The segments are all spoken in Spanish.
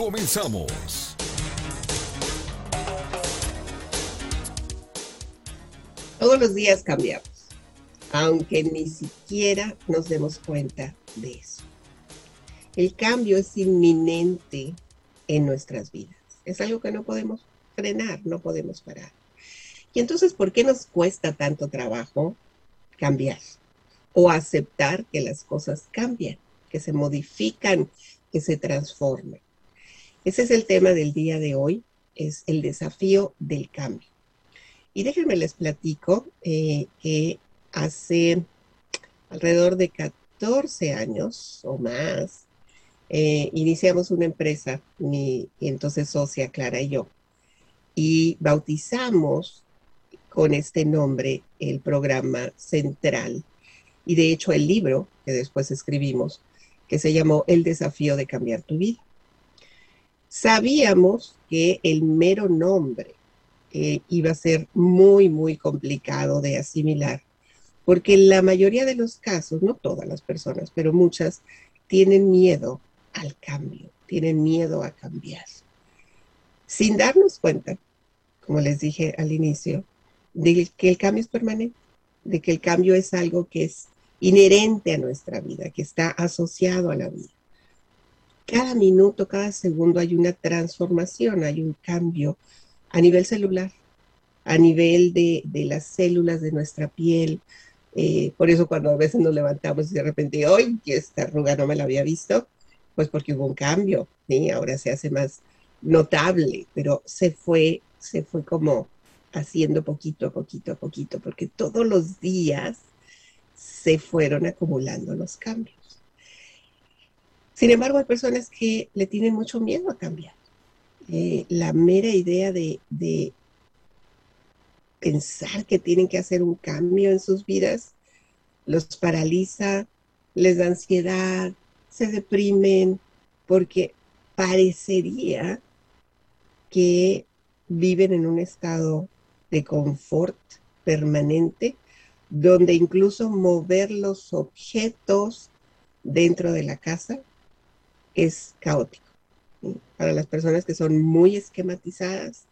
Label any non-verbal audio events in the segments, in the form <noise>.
Comenzamos. Todos los días cambiamos, aunque ni siquiera nos demos cuenta de eso. El cambio es inminente en nuestras vidas. Es algo que no podemos frenar, no podemos parar. Y entonces, ¿por qué nos cuesta tanto trabajo cambiar o aceptar que las cosas cambian, que se modifican, que se transforman? Ese es el tema del día de hoy, es el desafío del cambio. Y déjenme les platico eh, que hace alrededor de 14 años o más, eh, iniciamos una empresa, mi entonces socia Clara y yo, y bautizamos con este nombre el programa central y de hecho el libro que después escribimos, que se llamó El desafío de cambiar tu vida. Sabíamos que el mero nombre eh, iba a ser muy, muy complicado de asimilar, porque la mayoría de los casos, no todas las personas, pero muchas, tienen miedo al cambio, tienen miedo a cambiar. Sin darnos cuenta, como les dije al inicio, de que el cambio es permanente, de que el cambio es algo que es inherente a nuestra vida, que está asociado a la vida cada minuto, cada segundo hay una transformación, hay un cambio a nivel celular, a nivel de, las células de nuestra piel. Eh, por eso cuando a veces nos levantamos y de repente, hoy esta arruga no me la había visto, pues porque hubo un cambio, ¿sí? ahora se hace más notable, pero se fue, se fue como haciendo poquito a poquito a poquito, porque todos los días se fueron acumulando los cambios. Sin embargo, hay personas que le tienen mucho miedo a cambiar. Eh, la mera idea de, pensar que tienen que hacer un cambio en sus vidas los paraliza, les da ansiedad, se deprimen, porque parecería que viven en un estado de confort permanente, donde incluso mover los objetos dentro de la casa es caótico. Para las personas que son muy esquematizadas,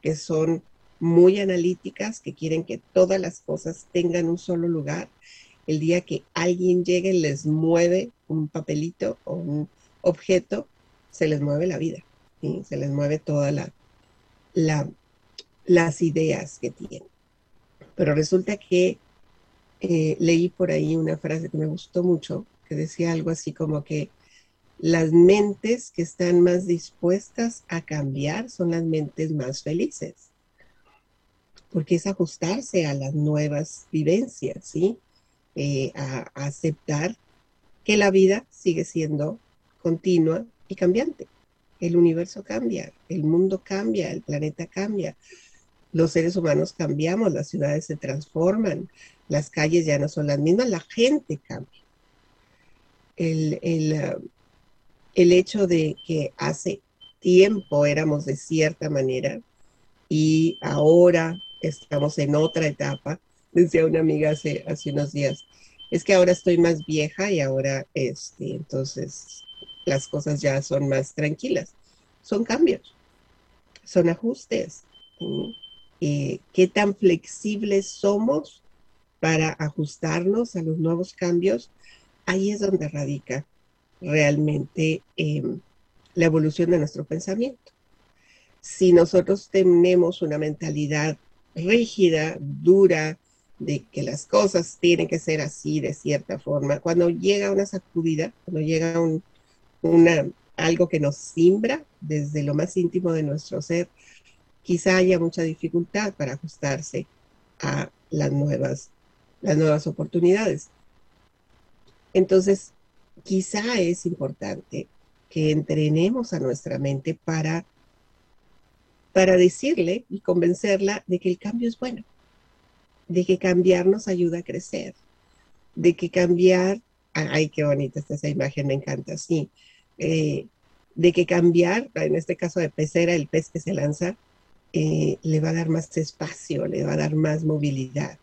que son muy analíticas, que quieren que todas las cosas tengan un solo lugar, el día que alguien llegue y les mueve un papelito o un objeto, se les mueve la vida, se les mueve todas la, las ideas que tienen. Pero resulta que eh, leí por ahí una frase que me gustó mucho, que decía algo así como que las mentes que están más dispuestas a cambiar son las mentes más felices, porque es ajustarse a las nuevas vivencias, ¿sí? Eh, a, aceptar que la vida sigue siendo continua y cambiante. El universo cambia, el mundo cambia, el planeta cambia, los seres humanos cambiamos, las ciudades se transforman, las calles ya no son las mismas, la gente cambia. El, el, el hecho de que hace tiempo éramos de cierta manera y ahora estamos en otra etapa, decía una amiga hace, unos días, es que ahora estoy más vieja y ahora, este, entonces, las cosas ya son más tranquilas. Son cambios, son ajustes. Eh, ¿Qué tan flexibles somos para ajustarnos a los nuevos cambios? Ahí es donde radica realmente em, la evolución de nuestro pensamiento. Si nosotros tenemos una mentalidad rígida, dura, de que las cosas tienen que ser así de cierta forma, cuando llega una sacudida, cuando llega un, algo que nos simbra desde lo más íntimo de nuestro ser, quizá haya mucha dificultad para ajustarse a las nuevas, las nuevas oportunidades. Entonces, quizá es importante que entrenemos a nuestra mente para, para decirle y convencerla de que el cambio es bueno, de que cambiar nos ayuda a crecer, de que cambiar, ay, qué bonita está esa imagen, me encanta, sí, eh, de que cambiar, en este caso de pecera, el pez que se lanza, eh, le va a dar más espacio, le va a dar más movilidad.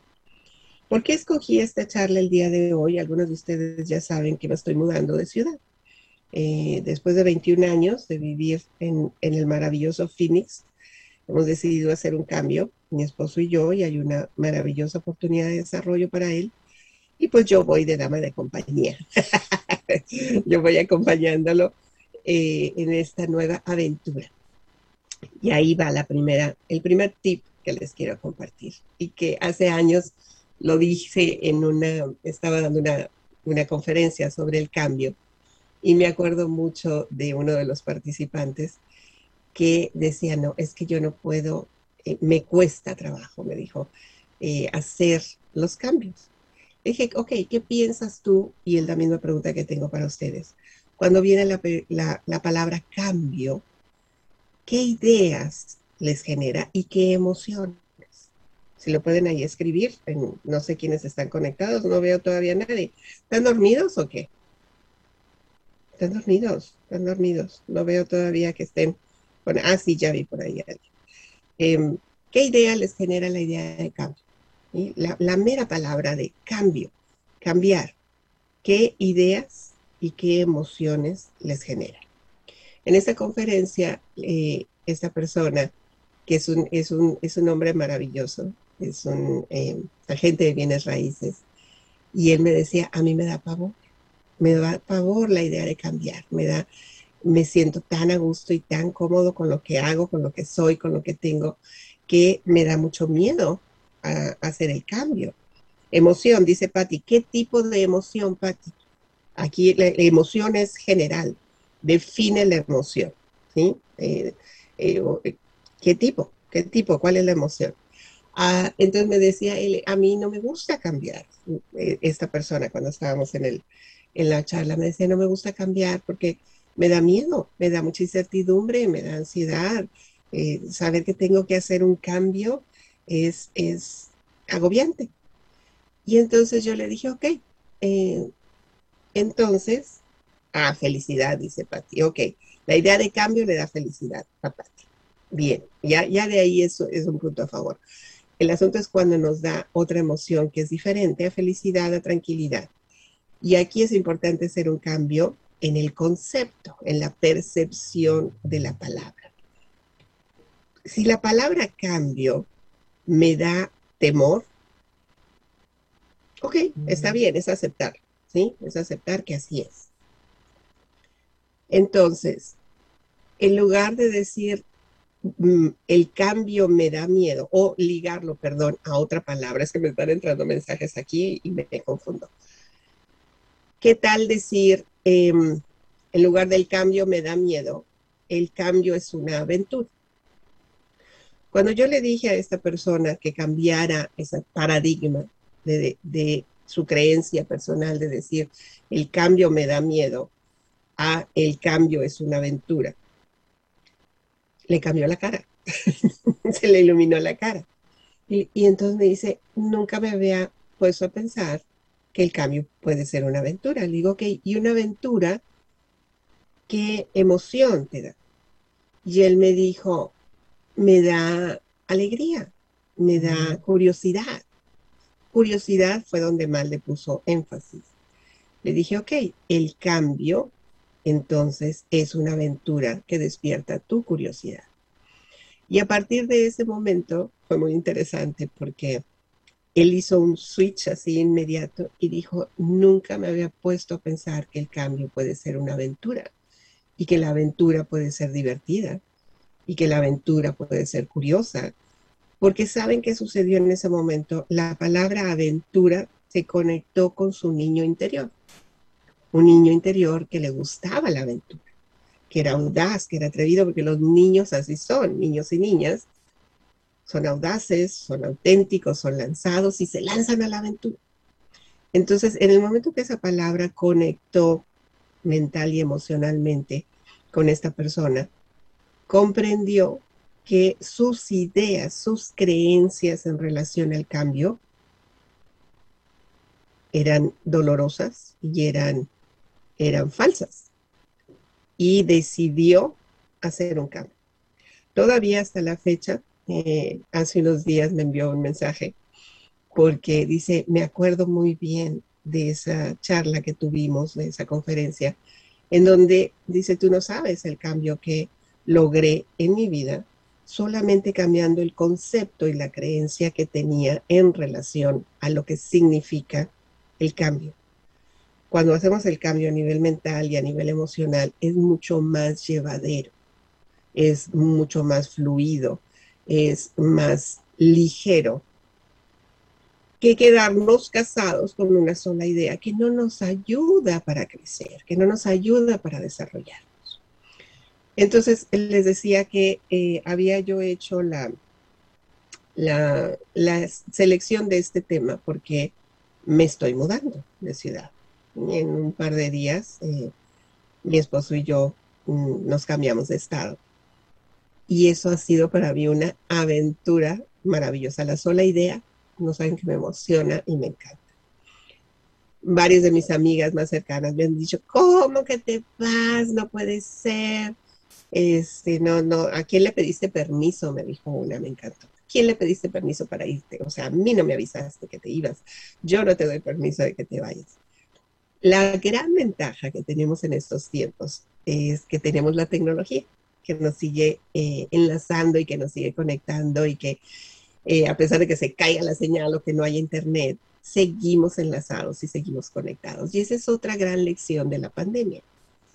¿Por qué escogí esta charla el día de hoy? Algunos de ustedes ya saben que me estoy mudando de ciudad. Eh, después de 21 años de vivir en, el maravilloso Phoenix, hemos decidido hacer un cambio, mi esposo y yo, y hay una maravillosa oportunidad de desarrollo para él. Y pues yo voy de dama de compañía. <laughs> yo voy acompañándolo eh, en esta nueva aventura. Y ahí va la primera, el primer tip que les quiero compartir y que hace años lo dije en una, estaba dando una, una conferencia sobre el cambio y me acuerdo mucho de uno de los participantes que decía, no, es que yo no puedo, eh, me cuesta trabajo, me dijo, eh, hacer los cambios. dije, ok, ¿qué piensas tú? Y es la misma pregunta que tengo para ustedes. Cuando viene la, la palabra cambio, ¿qué ideas les genera y qué emociones? Si lo pueden ahí escribir, no sé quiénes están conectados, no veo todavía a nadie. ¿Están dormidos o qué? Están dormidos, están dormidos. No veo todavía que estén. Bueno, ah, sí, ya vi por ahí. Eh, ¿Qué idea les genera la idea de cambio? La, mera palabra de cambio, cambiar. ¿Qué ideas y qué emociones les genera? En esta conferencia, eh, esta persona, que es un, es un, es un hombre maravilloso, es un eh, agente de bienes raíces, y él me decía, a mí me da pavor, me da pavor la idea de cambiar, me da, me siento tan a gusto y tan cómodo con lo que hago, con lo que soy, con lo que tengo, que me da mucho miedo a, hacer el cambio. Emoción, dice Patti. ¿Qué tipo de emoción, Patti? Aquí la, emoción es general. Define la emoción. ¿sí? Eh, eh, ¿Qué tipo? ¿Qué tipo? ¿Cuál es la emoción? Ah, entonces me decía él, a mí no me gusta cambiar. Eh, esta persona cuando estábamos en el, en la charla. Me decía, no me gusta cambiar porque me da miedo, me da mucha incertidumbre, me da ansiedad. Eh, saber que tengo que hacer un cambio es, es agobiante. Y entonces yo le dije, ok, eh, entonces, ah, felicidad, dice Pati. Ok, la idea de cambio le da felicidad a Pati. Bien, ya, ya de ahí eso es un punto a favor. El asunto es cuando nos da otra emoción que es diferente a felicidad, a tranquilidad. Y aquí es importante hacer un cambio en el concepto, en la percepción de la palabra. Si la palabra cambio me da temor, ok, está bien, es aceptar, ¿sí? Es aceptar que así es. Entonces, en lugar de decir el cambio me da miedo o ligarlo, perdón, a otra palabra, es que me están entrando mensajes aquí y me confundo. ¿Qué tal decir, em, en lugar del cambio me da miedo, el cambio es una aventura? Cuando yo le dije a esta persona que cambiara ese paradigma de su creencia personal de decir, el cambio me da miedo, a el cambio es una aventura, le cambió la cara, <laughs> se le iluminó la cara. Y, y, entonces me dice, nunca me había puesto a pensar que el cambio puede ser una aventura. Le digo, ok, y una aventura, ¿qué emoción te da? Y él me dijo, me da alegría, me da curiosidad. Curiosidad fue donde más le puso énfasis. Le dije, ok, el cambio entonces es una aventura que despierta tu curiosidad. Y a partir de ese momento fue muy interesante porque él hizo un switch así inmediato y dijo, nunca me había puesto a pensar que el cambio puede ser una aventura y que la aventura puede ser divertida y que la aventura puede ser curiosa. Porque saben qué sucedió en ese momento. La palabra aventura se conectó con su niño interior. Un niño interior que le gustaba la aventura, que era audaz, que era atrevido, porque los niños así son, niños y niñas, son audaces, son auténticos, son lanzados y se lanzan a la aventura. Entonces, en el momento que esa palabra conectó mental y emocionalmente, con esta persona, comprendió que sus ideas, sus creencias en relación al cambio eran dolorosas y eran, eran falsas. Y decidió hacer un cambio. Todavía hasta la fecha, eh, hace unos días me envió un mensaje porque dice, me acuerdo muy bien de esa charla que tuvimos, de esa conferencia, en donde dice, tú no sabes el cambio que logré en mi vida solamente cambiando el concepto y la creencia que tenía en relación a lo que significa el cambio. Cuando hacemos el cambio a nivel mental y a nivel emocional, es mucho más llevadero, es mucho más fluido, es más ligero que quedarnos casados con una sola idea que no nos ayuda para crecer, que no nos ayuda para desarrollarnos. Entonces, les decía que eh, había yo hecho la, la, selección de este tema porque me estoy mudando de ciudad. En un par de días, eh, mi esposo y yo mm, nos cambiamos de estado. Y eso ha sido para mí una aventura maravillosa. La sola idea no saben que me emociona y me encanta. Varias de mis amigas más cercanas me han dicho, ¿cómo que te vas? No puede ser. Este, no, no, ¿a quién le pediste permiso? Me dijo una, me encantó. ¿Quién le pediste permiso para irte? O sea, a mí no me avisaste que te ibas. Yo no te doy permiso de que te vayas. La gran ventaja que tenemos en estos tiempos es que tenemos la tecnología que nos sigue eh, enlazando y que nos sigue conectando y que eh, a pesar de que se caiga la señal o que no haya internet, seguimos enlazados y seguimos conectados. Y esa es otra gran lección de la pandemia.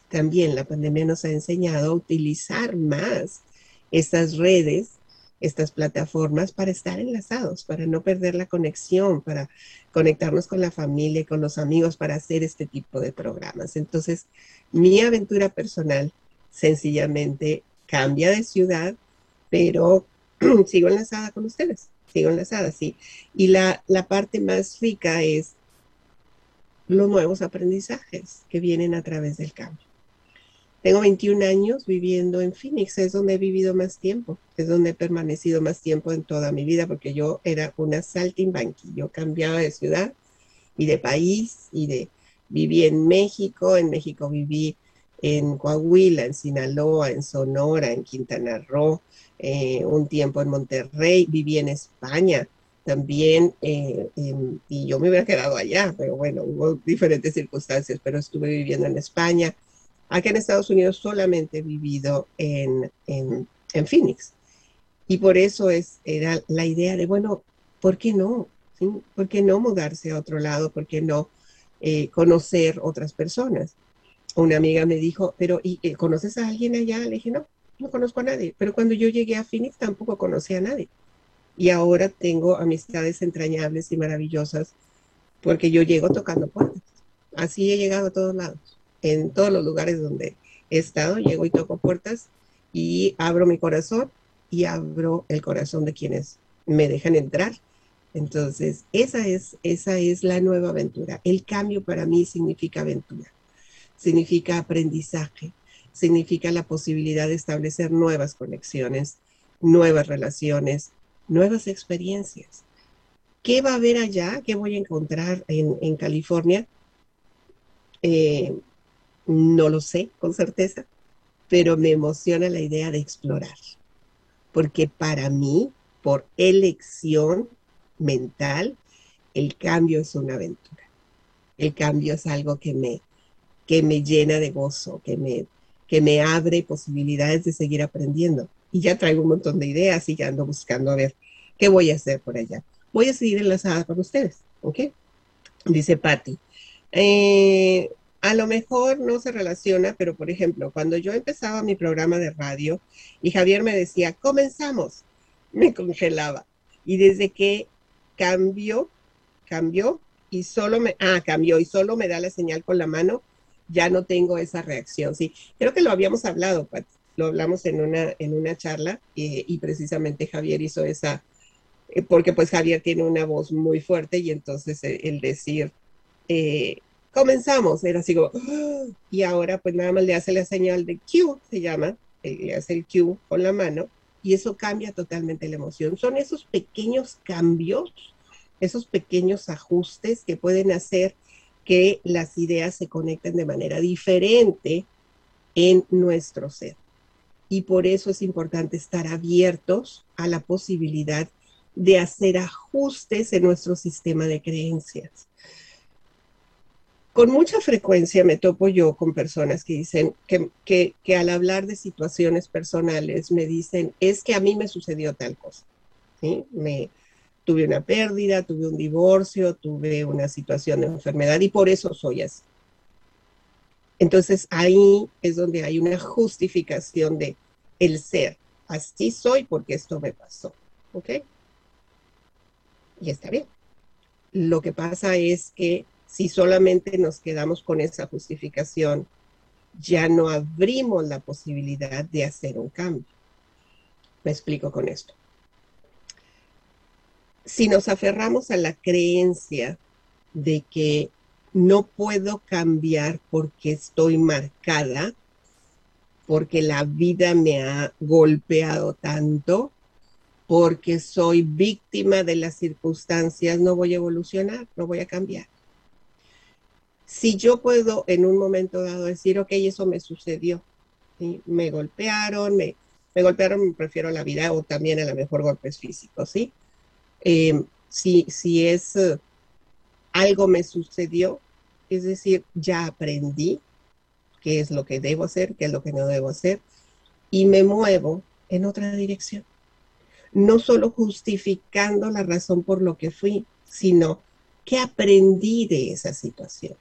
También la pandemia nos ha enseñado a utilizar más estas redes, estas plataformas para estar enlazados, para no perder la conexión, para conectarnos con la familia y con los amigos, para hacer este tipo de programas. Entonces, mi aventura personal sencillamente cambia de ciudad, pero <clears throat> sigo enlazada con ustedes, sigo enlazada, sí. Y la, la parte más rica es los nuevos aprendizajes que vienen a través del cambio. Tengo 21 años viviendo en Phoenix, es donde he vivido más tiempo, es donde he permanecido más tiempo en toda mi vida, porque yo era una saltimbanqui, yo cambiaba de ciudad y de país y de viví en México, en México viví en Coahuila, en Sinaloa, en Sonora, en Quintana Roo, eh, un tiempo en Monterrey, viví en España también, eh, y yo me hubiera quedado allá, pero bueno, hubo diferentes circunstancias, pero estuve viviendo en España. Aquí en Estados Unidos solamente he vivido en, en, Phoenix. Y por eso es, era la idea de, bueno, ¿por qué no? ¿Por qué no mudarse a otro lado? ¿Por qué no eh, conocer otras personas? una amiga me dijo, pero ¿y, eh, conoces a alguien allá? Le dije, no, no conozco a nadie. Pero cuando yo llegué a Phoenix tampoco conocí a nadie. Y ahora tengo amistades entrañables y maravillosas porque yo llego tocando puertas. Así he llegado a todos lados. En todos los lugares donde he estado, llego y toco puertas y abro mi corazón y abro el corazón de quienes me dejan entrar. Entonces, esa es, esa es la nueva aventura. El cambio para mí significa aventura significa aprendizaje, significa la posibilidad de establecer nuevas conexiones, nuevas relaciones, nuevas experiencias. ¿Qué va a haber allá? ¿Qué voy a encontrar en, California? Eh, no lo sé con certeza, pero me emociona la idea de explorar, porque para mí, por elección mental, el cambio es una aventura. El cambio es algo que me, que me llena de gozo, que me, que me abre posibilidades de seguir aprendiendo. Y ya traigo un montón de ideas y ya ando buscando a ver qué voy a hacer por allá. Voy a seguir enlazada con ustedes, ¿ok? Dice Patti. Eh, a lo mejor no se relaciona, pero por ejemplo, cuando yo empezaba mi programa de radio y Javier me decía, comenzamos, me congelaba. Y desde que cambió, cambió y solo me, ah, cambió y solo me da la señal con la mano, ya no tengo esa reacción. Sí, creo que lo habíamos hablado, lo hablamos en una, en una charla eh, y precisamente Javier hizo esa, eh, porque pues Javier tiene una voz muy fuerte y entonces eh, el decir, comenzamos, era así como, y ahora pues nada más le hace la señal de Q, se llama, eh, le hace el Q con la mano, y eso cambia totalmente la emoción. Son esos pequeños cambios, esos pequeños ajustes que pueden hacer que las ideas se conecten de manera diferente en nuestro ser. Y por eso es importante estar abiertos a la posibilidad de hacer ajustes en nuestro sistema de creencias. Con mucha frecuencia me topo yo con personas que dicen que, al hablar de situaciones personales me dicen, es que a mí me sucedió tal cosa. ¿sí? Me, tuve una pérdida, tuve un divorcio, tuve una situación de enfermedad y por eso soy así. Entonces ahí es donde hay una justificación de el ser. Así soy porque esto me pasó. ¿Ok? Y está bien. Lo que pasa es que si solamente nos quedamos con esa justificación, ya no abrimos la posibilidad de hacer un cambio. Me explico con esto. Si nos aferramos a la creencia de que no puedo cambiar porque estoy marcada, porque la vida me ha golpeado tanto, porque soy víctima de las circunstancias, no voy a evolucionar, no voy a cambiar. Si yo puedo en un momento dado decir, ok, eso me sucedió, me golpearon, me, golpearon, me prefiero la vida o también a lo mejor golpes físicos, ¿sí? Eh, si, si es eh, algo me sucedió, es decir, ya aprendí qué es lo que debo hacer, qué es lo que no debo hacer, y me muevo en otra dirección. No solo justificando la razón por lo que fui, sino qué aprendí de esa situación.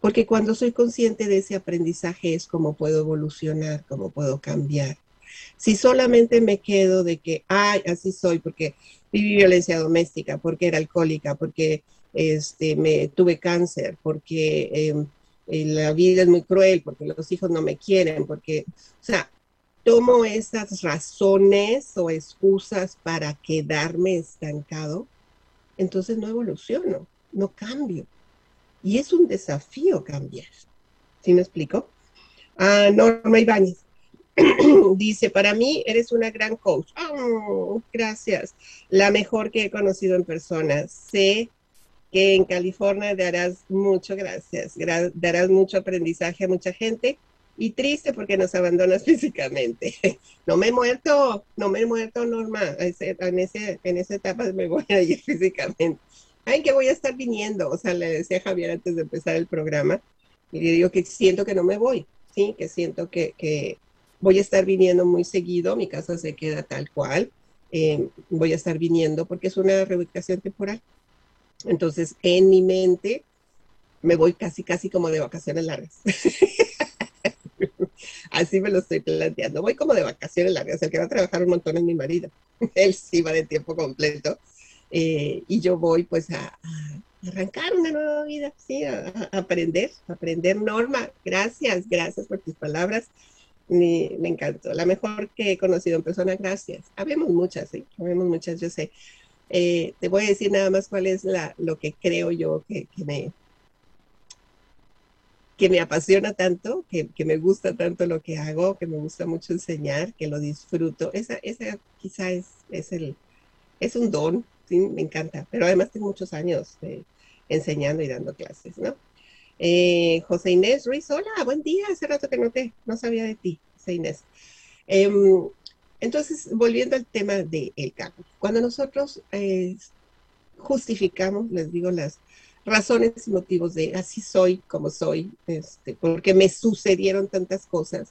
Porque cuando soy consciente de ese aprendizaje es como puedo evolucionar, cómo puedo cambiar. Si solamente me quedo de que, ay, así soy, porque viví violencia doméstica, porque era alcohólica, porque este, me tuve cáncer, porque em, eh, la vida es muy cruel, porque los hijos no me quieren, porque, o sea, tomo esas razones o excusas para quedarme estancado, entonces no evoluciono, no cambio. Y es un desafío cambiar. ¿Sí me explico? Ah, Norma Ibáñez <clears throat> dice, para mí eres una gran coach. Oh, gracias. La mejor que he conocido en persona. Sé que en California darás mucho, gracias, darás mucho aprendizaje a mucha gente y triste porque nos abandonas <laughs> físicamente. No me he muerto, no me he muerto, Norma. En, ese, en esa etapa me voy a ir <laughs> físicamente. Ay, que voy a estar viniendo. O sea, le decía a Javier antes de empezar el programa y le digo que siento que no me voy, sí, que siento que, que voy a estar viniendo muy seguido. Mi casa se queda tal cual. Eh, voy a estar viniendo porque es una reubicación temporal. Entonces, en mi mente, me voy casi, casi como de vacaciones largas. <laughs> Así me lo estoy planteando. Voy como de vacaciones largas. El que va a trabajar un montón es mi marido. <laughs> Él sí va de tiempo completo. Eh, y yo voy pues a, arrancar una nueva vida, sí, a, aprender, aprender Norma. Gracias, gracias por tus palabras. Me, encantó. La mejor que he conocido en persona, gracias. Habemos muchas, sí, habemos muchas, yo sé. Eh, te voy a decir nada más cuál es la, lo que creo yo que, me, que me apasiona tanto, que, me gusta tanto lo que hago, que me gusta mucho enseñar, que lo disfruto. Esa, esa quizá es, es, el, es un don, ¿sí? me encanta, pero además tengo muchos años enseñando y dando clases, ¿no? Eh, José Inés Ruiz, hola, buen día, hace rato que no no sabía de ti, José Inés. Em, entonces, volviendo al tema del cambio, cuando nosotros eh, justificamos, les digo, las razones y motivos de así soy como soy, este, porque me sucedieron tantas cosas,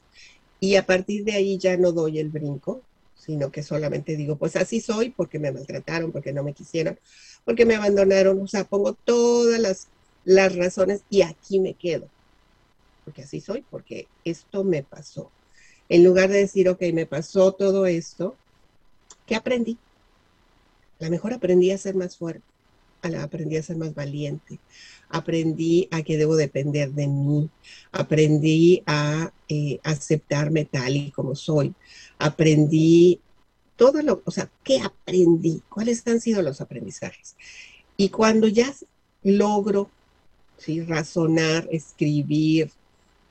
y a partir de ahí ya no doy el brinco, sino que solamente digo, pues así soy porque me maltrataron, porque no me quisieron, porque me abandonaron, o sea, pongo todas las, las razones y aquí me quedo, porque así soy, porque esto me pasó. En lugar de decir, ok, me pasó todo esto, ¿qué aprendí? A lo mejor aprendí a ser más fuerte, aprendí a ser más valiente, aprendí a que debo depender de mí, aprendí a eh, aceptarme tal y como soy, aprendí todo lo, o sea, ¿qué aprendí? ¿Cuáles han sido los aprendizajes? Y cuando ya logro razonar, escribir,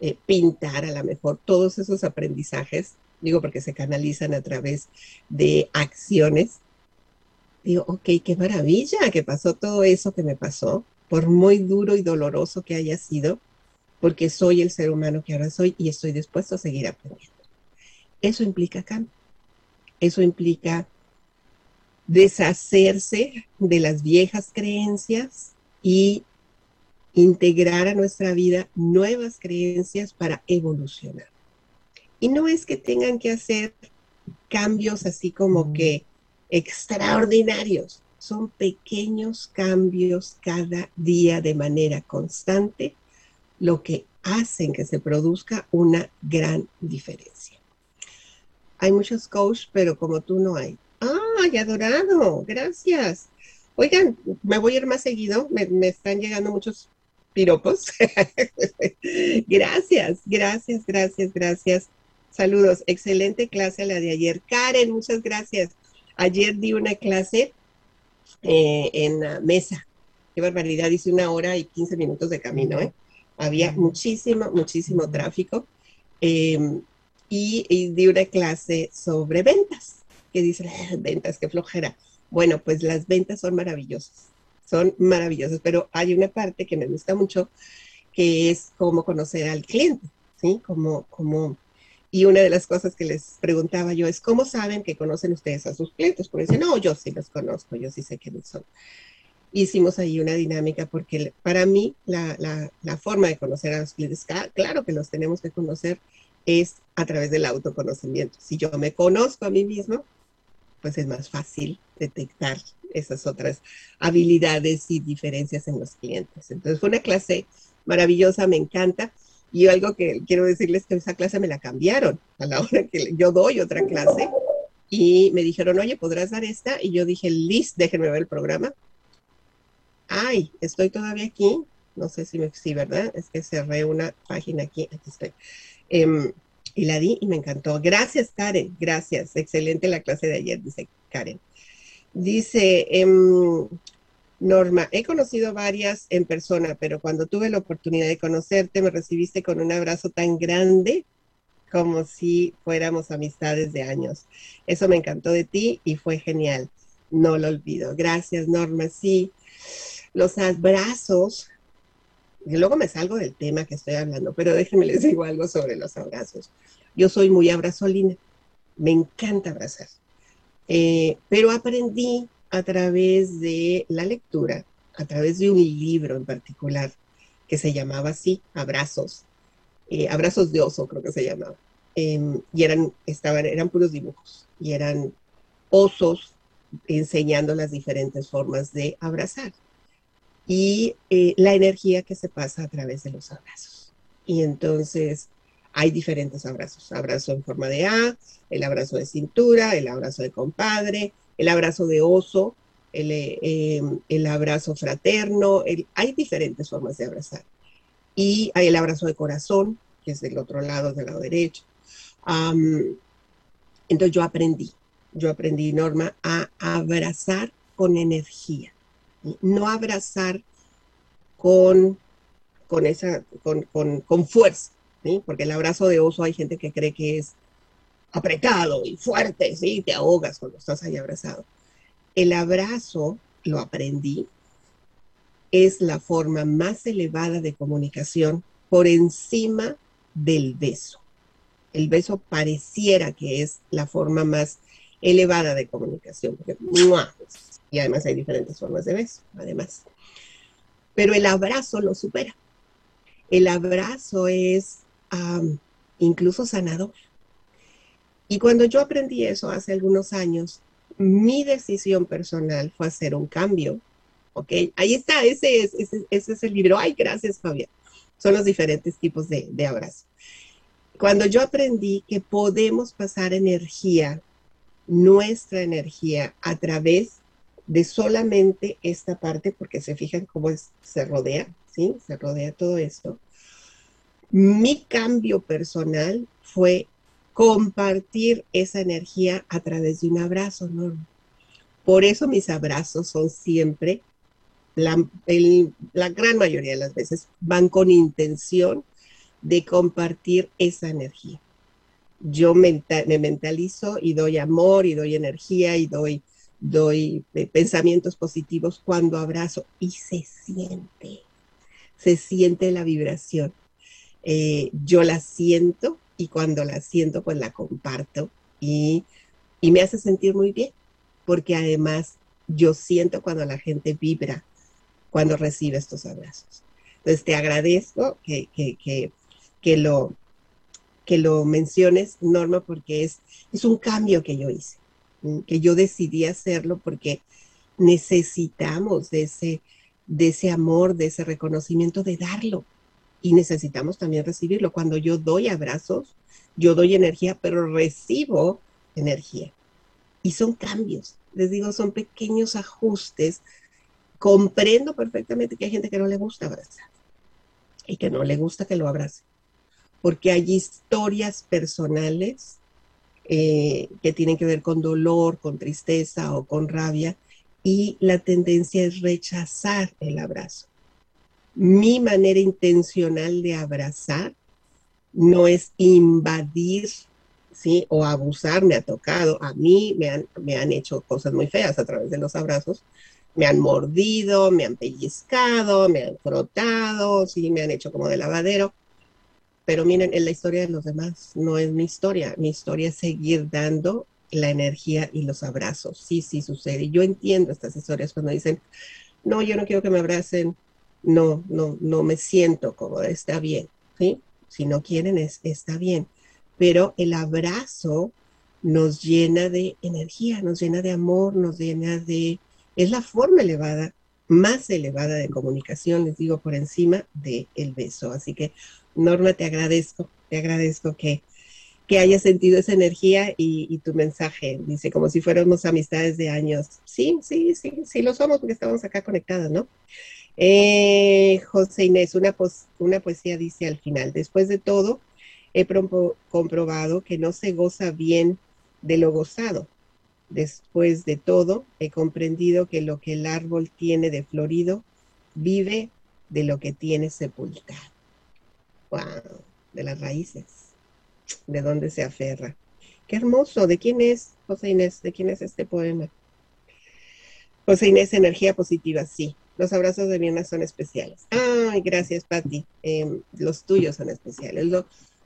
eh, pintar a lo mejor, todos esos aprendizajes, digo porque se canalizan a través de acciones. Digo, ok, qué maravilla que pasó todo eso que me pasó, por muy duro y doloroso que haya sido, porque soy el ser humano que ahora soy y estoy dispuesto a seguir aprendiendo. Eso implica cambio. Eso implica deshacerse de las viejas creencias y integrar a nuestra vida nuevas creencias para evolucionar. Y no es que tengan que hacer cambios así como que extraordinarios, son pequeños cambios cada día de manera constante, lo que hacen que se produzca una gran diferencia. Hay muchos coaches, pero como tú no hay. ¡Ay, adorado! Gracias. Oigan, me voy a ir más seguido. Me, me están llegando muchos piropos. <laughs> gracias, gracias, gracias, gracias. Saludos. Excelente clase la de ayer. Karen, muchas gracias. Ayer di una clase eh, en la mesa. Qué barbaridad, hice una hora y 15 minutos de camino. ¿eh? Había muchísimo, muchísimo tráfico. Em, y, di una clase sobre ventas. Que dice, ah, ventas, qué flojera. Bueno, pues las ventas son maravillosas son maravillosas, pero hay una parte que me gusta mucho, que es cómo conocer al cliente, ¿sí? Como, como, y una de las cosas que les preguntaba yo es, ¿cómo saben que conocen ustedes a sus clientes? Porque dicen, no, yo sí los conozco, yo sí sé quiénes son. Hicimos ahí una dinámica porque para mí la, la, forma de conocer a los clientes, claro que los tenemos que conocer, es a través del autoconocimiento. Si yo me conozco a mí mismo, pues es más fácil detectar esas otras habilidades y diferencias en los clientes. Entonces fue una clase maravillosa, me encanta. Y algo que quiero decirles que esa clase me la cambiaron a la hora que yo doy otra clase y me dijeron, oye, ¿podrás dar esta? Y yo dije, listo, déjenme ver el programa. Ay, estoy todavía aquí. No sé si me, sí, ¿verdad? Es que cerré una página aquí. Aquí estoy. Em, y la di y me encantó. Gracias, Karen. Gracias. Excelente la clase de ayer, dice Karen. Dice em, Norma, he conocido varias en persona, pero cuando tuve la oportunidad de conocerte, me recibiste con un abrazo tan grande como si fuéramos amistades de años. Eso me encantó de ti y fue genial. No lo olvido. Gracias, Norma. Sí, los abrazos. Y luego me salgo del tema que estoy hablando, pero déjenme les digo algo sobre los abrazos. Yo soy muy abrazolina. Me encanta abrazar. Eh, pero aprendí a través de la lectura, a través de un libro en particular que se llamaba así, Abrazos, eh, Abrazos de Oso creo que se llamaba, em, y eran, estaban, eran puros dibujos, y eran osos enseñando las diferentes formas de abrazar y eh, la energía que se pasa a través de los abrazos. Y entonces hay diferentes abrazos. Abrazo en forma de A, el abrazo de cintura, el abrazo de compadre, el abrazo de oso, el, eh, em, abrazo fraterno. hay diferentes formas de abrazar. Y hay el abrazo de corazón, que es del otro lado, del lado derecho. entonces yo aprendí, yo aprendí, Norma, a abrazar con energía, no abrazar con, con, esa, con fuerza, porque el abrazo de oso hay gente que cree que es apretado y fuerte, ¿sí? Te ahogas cuando estás ahí abrazado. El abrazo, lo aprendí, es la forma más elevada de comunicación por encima del beso. El beso pareciera que es la forma más elevada de comunicación, porque, y además hay diferentes formas de beso, además. Pero el abrazo lo supera. El abrazo es incluso sanador. Y cuando yo aprendí eso hace algunos años, mi decisión personal fue hacer un cambio. ¿Ok? Ahí está, ese es, ese, es el libro. Ay, gracias, Fabián. Son los diferentes tipos de, de. Cuando yo aprendí que podemos pasar energía, nuestra energía, a través de solamente esta parte, porque se fijan cómo se rodea, ¿sí? Se rodea todo esto. Mi cambio personal fue compartir esa energía a través de un abrazo, ¿no? Por eso mis abrazos son siempre la, la gran mayoría de las veces van con intención de compartir esa energía. Yo me mentalizo y doy amor y doy energía y doy, doy eh, pensamientos positivos cuando abrazo y se siente, se siente la vibración. Eh, yo la siento y cuando la siento pues la comparto y, y me hace sentir muy bien porque además yo siento cuando la gente vibra cuando recibe estos abrazos. Entonces te agradezco que, que, que, lo, que lo menciones, Norma, porque es, es un cambio que yo hice, que yo decidí hacerlo porque necesitamos de ese, de ese amor, de ese reconocimiento, de darlo y necesitamos también recibirlo. Cuando yo doy abrazos, yo doy energía, pero recibo energía. Y son cambios, les digo, son pequeños ajustes. Comprendo perfectamente que hay gente que no le gusta abrazar y que no le gusta que lo abrace, porque hay historias personales eh, que tienen que ver con dolor, con tristeza o con rabia, y la tendencia es rechazar el abrazo mi manera intencional de abrazar no es invadir, ¿sí? O abusar, me ha tocado, a mí me han, me han hecho cosas muy feas a través de los abrazos, me han mordido, me han pellizcado, me han frotado, sí, me han hecho como de lavadero. Pero miren, en la historia de los demás no es mi historia. Mi historia es seguir dando la energía y los abrazos. Sí, sí sucede. Yo entiendo estas historias cuando dicen, no, yo no quiero que me abracen, no, no, no me siento cómoda, está bien, ¿sí? Si no quieren, es, está bien. Pero el abrazo nos llena de energía, nos llena de amor, nos llena de... Es la forma elevada, más elevada de comunicación, les digo, por encima del el beso. Así que, Norma, te agradezco, te agradezco que, que hayas sentido esa energía y, y, tu mensaje. Dice, como si fuéramos amistades de años. Sí, sí, sí, sí lo somos porque estamos acá conectadas, ¿no? Eh, José Inés, una, poesía dice al final, después de todo, he comprobado que no se goza bien de lo gozado. Después de todo, he comprendido que lo que el árbol tiene de florido vive de lo que tiene sepultado. Wow, de las raíces, de dónde se aferra. Qué hermoso. ¿De quién es, José Inés? ¿De quién es este poema? José Inés, energía positiva, sí. Los abrazos de Mirna son especiales. Ay, gracias, Patti. Em, los tuyos son especiales.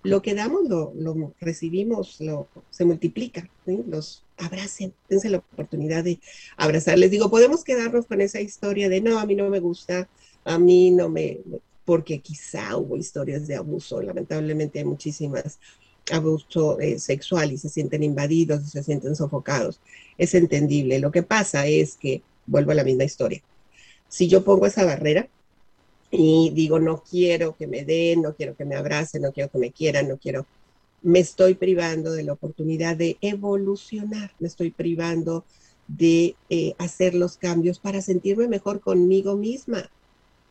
Lo, que damos, lo, lo recibimos, lo, se multiplica. Los abracen, dense la oportunidad de abrazar. Les digo, podemos quedarnos con esa historia de no, a mí no me gusta, a mí no me, porque quizá hubo historias de abuso, lamentablemente hay muchísimas abuso eh, sexual y se sienten invadidos y se sienten sofocados. Es entendible. Lo que pasa es que, vuelvo a la misma historia, si yo pongo esa barrera y digo, no quiero que me den, no quiero que me abracen, no quiero que me quieran, no quiero, me estoy privando de la oportunidad de evolucionar, me estoy privando de eh, hacer los cambios para sentirme mejor conmigo misma,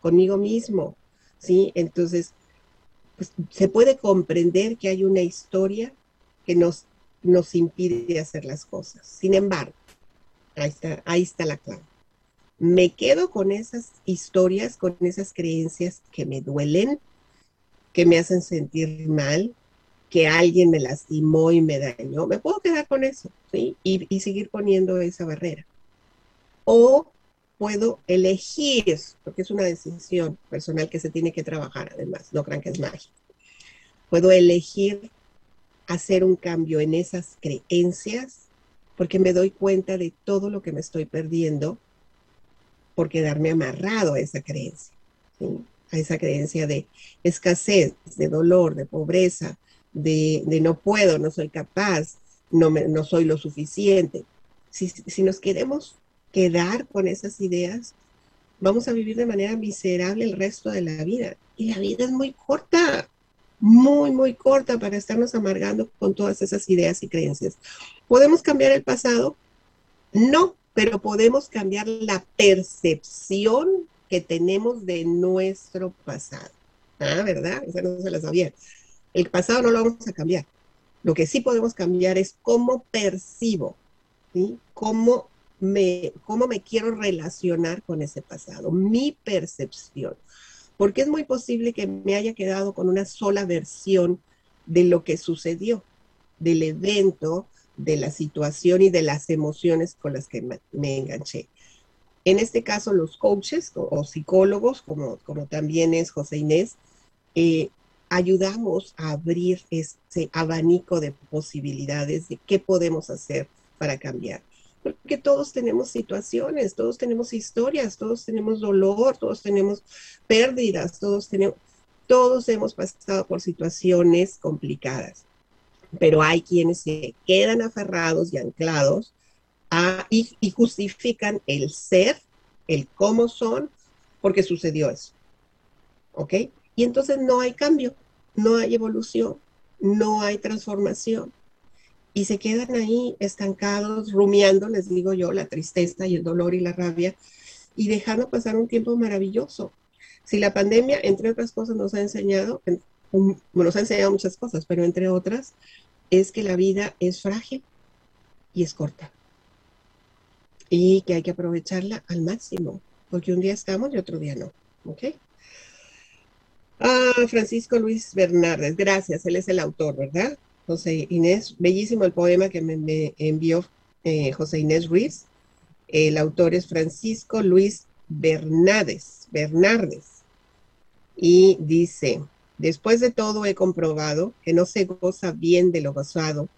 conmigo mismo, ¿sí? Entonces, pues, se puede comprender que hay una historia que nos, nos impide hacer las cosas. Sin embargo, ahí está, ahí está la clave me quedo con esas historias, con esas creencias que me duelen, que me hacen sentir mal, que alguien me lastimó y me dañó, me puedo quedar con eso, ¿sí? Y, seguir poniendo esa barrera. O puedo elegir, porque es una decisión personal que se tiene que trabajar además, no crean que es mágico. Puedo elegir hacer un cambio en esas creencias porque me doy cuenta de todo lo que me estoy perdiendo por quedarme amarrado a esa creencia, a esa creencia de escasez, de dolor, de pobreza, de, no puedo, no soy capaz, no, no soy lo suficiente. Si, si nos queremos quedar con esas ideas, vamos a vivir de manera miserable el resto de la vida. Y la vida es muy corta, muy, muy corta para estarnos amargando con todas esas ideas y creencias. ¿Podemos cambiar el pasado? No, pero podemos cambiar la percepción que tenemos de nuestro pasado. Ah, ¿verdad? Esa no se la sabía. El pasado no lo vamos a cambiar. Lo que sí podemos cambiar es cómo percibo, ¿sí? Cómo me, cómo me quiero relacionar con ese pasado, mi percepción. Porque es muy posible que me haya quedado con una sola versión de lo que sucedió, del evento, de la situación y de las emociones con las que me, enganché. En este caso, los coaches o, psicólogos, como, como también es José Inés, eh, ayudamos a abrir ese abanico de posibilidades de qué podemos hacer para cambiar. Porque todos tenemos situaciones, todos tenemos historias, todos tenemos dolor, todos tenemos pérdidas, todos tenemos, todos hemos pasado por situaciones complicadas. Pero hay quienes se quedan aferrados y anclados a, y, y justifican el ser, el cómo son, porque sucedió eso. ¿Ok? Y entonces no hay cambio, no hay evolución, no hay transformación. Y se quedan ahí estancados, rumiando, les digo yo, la tristeza y el dolor y la rabia, y dejando pasar un tiempo maravilloso. Si la pandemia, entre otras cosas, nos ha enseñado, nos ha enseñado muchas cosas, pero entre otras, es que la vida es frágil y es corta. Y que hay que aprovecharla al máximo, porque un día estamos y otro día no. ¿Ok? Ah, Francisco Luis Bernardes, gracias, él es el autor, ¿verdad? José Inés, bellísimo el poema que me, envió eh, José Inés Ruiz. El autor es Francisco Luis Bernardes, Bernardes. Y dice, después de todo he comprobado que no se goza bien de lo gozado.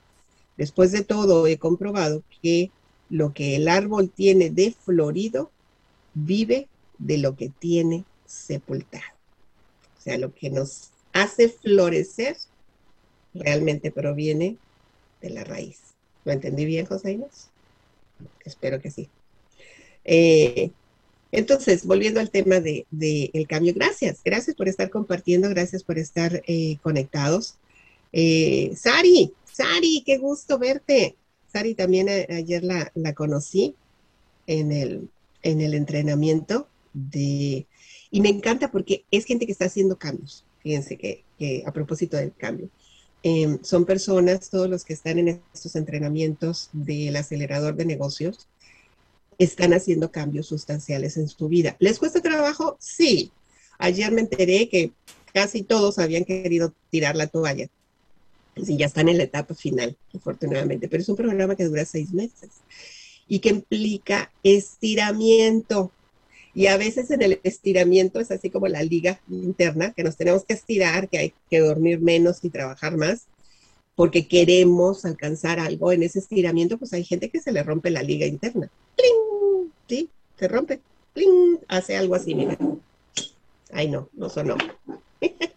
Después de todo he comprobado que lo que el árbol tiene de florido vive de lo que tiene sepultado. O sea, lo que nos hace florecer realmente proviene de la raíz. ¿Lo entendí bien, José Inés? Espero que sí. Eh, entonces, volviendo al tema del de, el cambio, gracias, gracias por estar compartiendo, gracias por estar eh, conectados. Eh, Sari, Sari, qué gusto verte. Sari también ayer la, la conocí en el, en el entrenamiento de y me encanta porque es gente que está haciendo cambios. Fíjense que, a propósito del cambio, em, son personas, todos los que están en estos entrenamientos del acelerador de negocios, están haciendo cambios sustanciales en su vida. ¿Les cuesta trabajo? Sí. Ayer me enteré que casi todos habían querido tirar la toalla. Ya están en la etapa final, afortunadamente. Pero es un programa que dura seis meses y que implica estiramiento. Y a veces en el estiramiento es así como la liga interna, que nos tenemos que estirar, que hay que dormir menos y trabajar más, porque queremos alcanzar algo. En ese estiramiento, pues hay gente que se le rompe la liga interna. ¡Pling! ¿Sí? Se rompe. ¡Pling! Hace algo así, mira. Ay, no, no sonó. <laughs>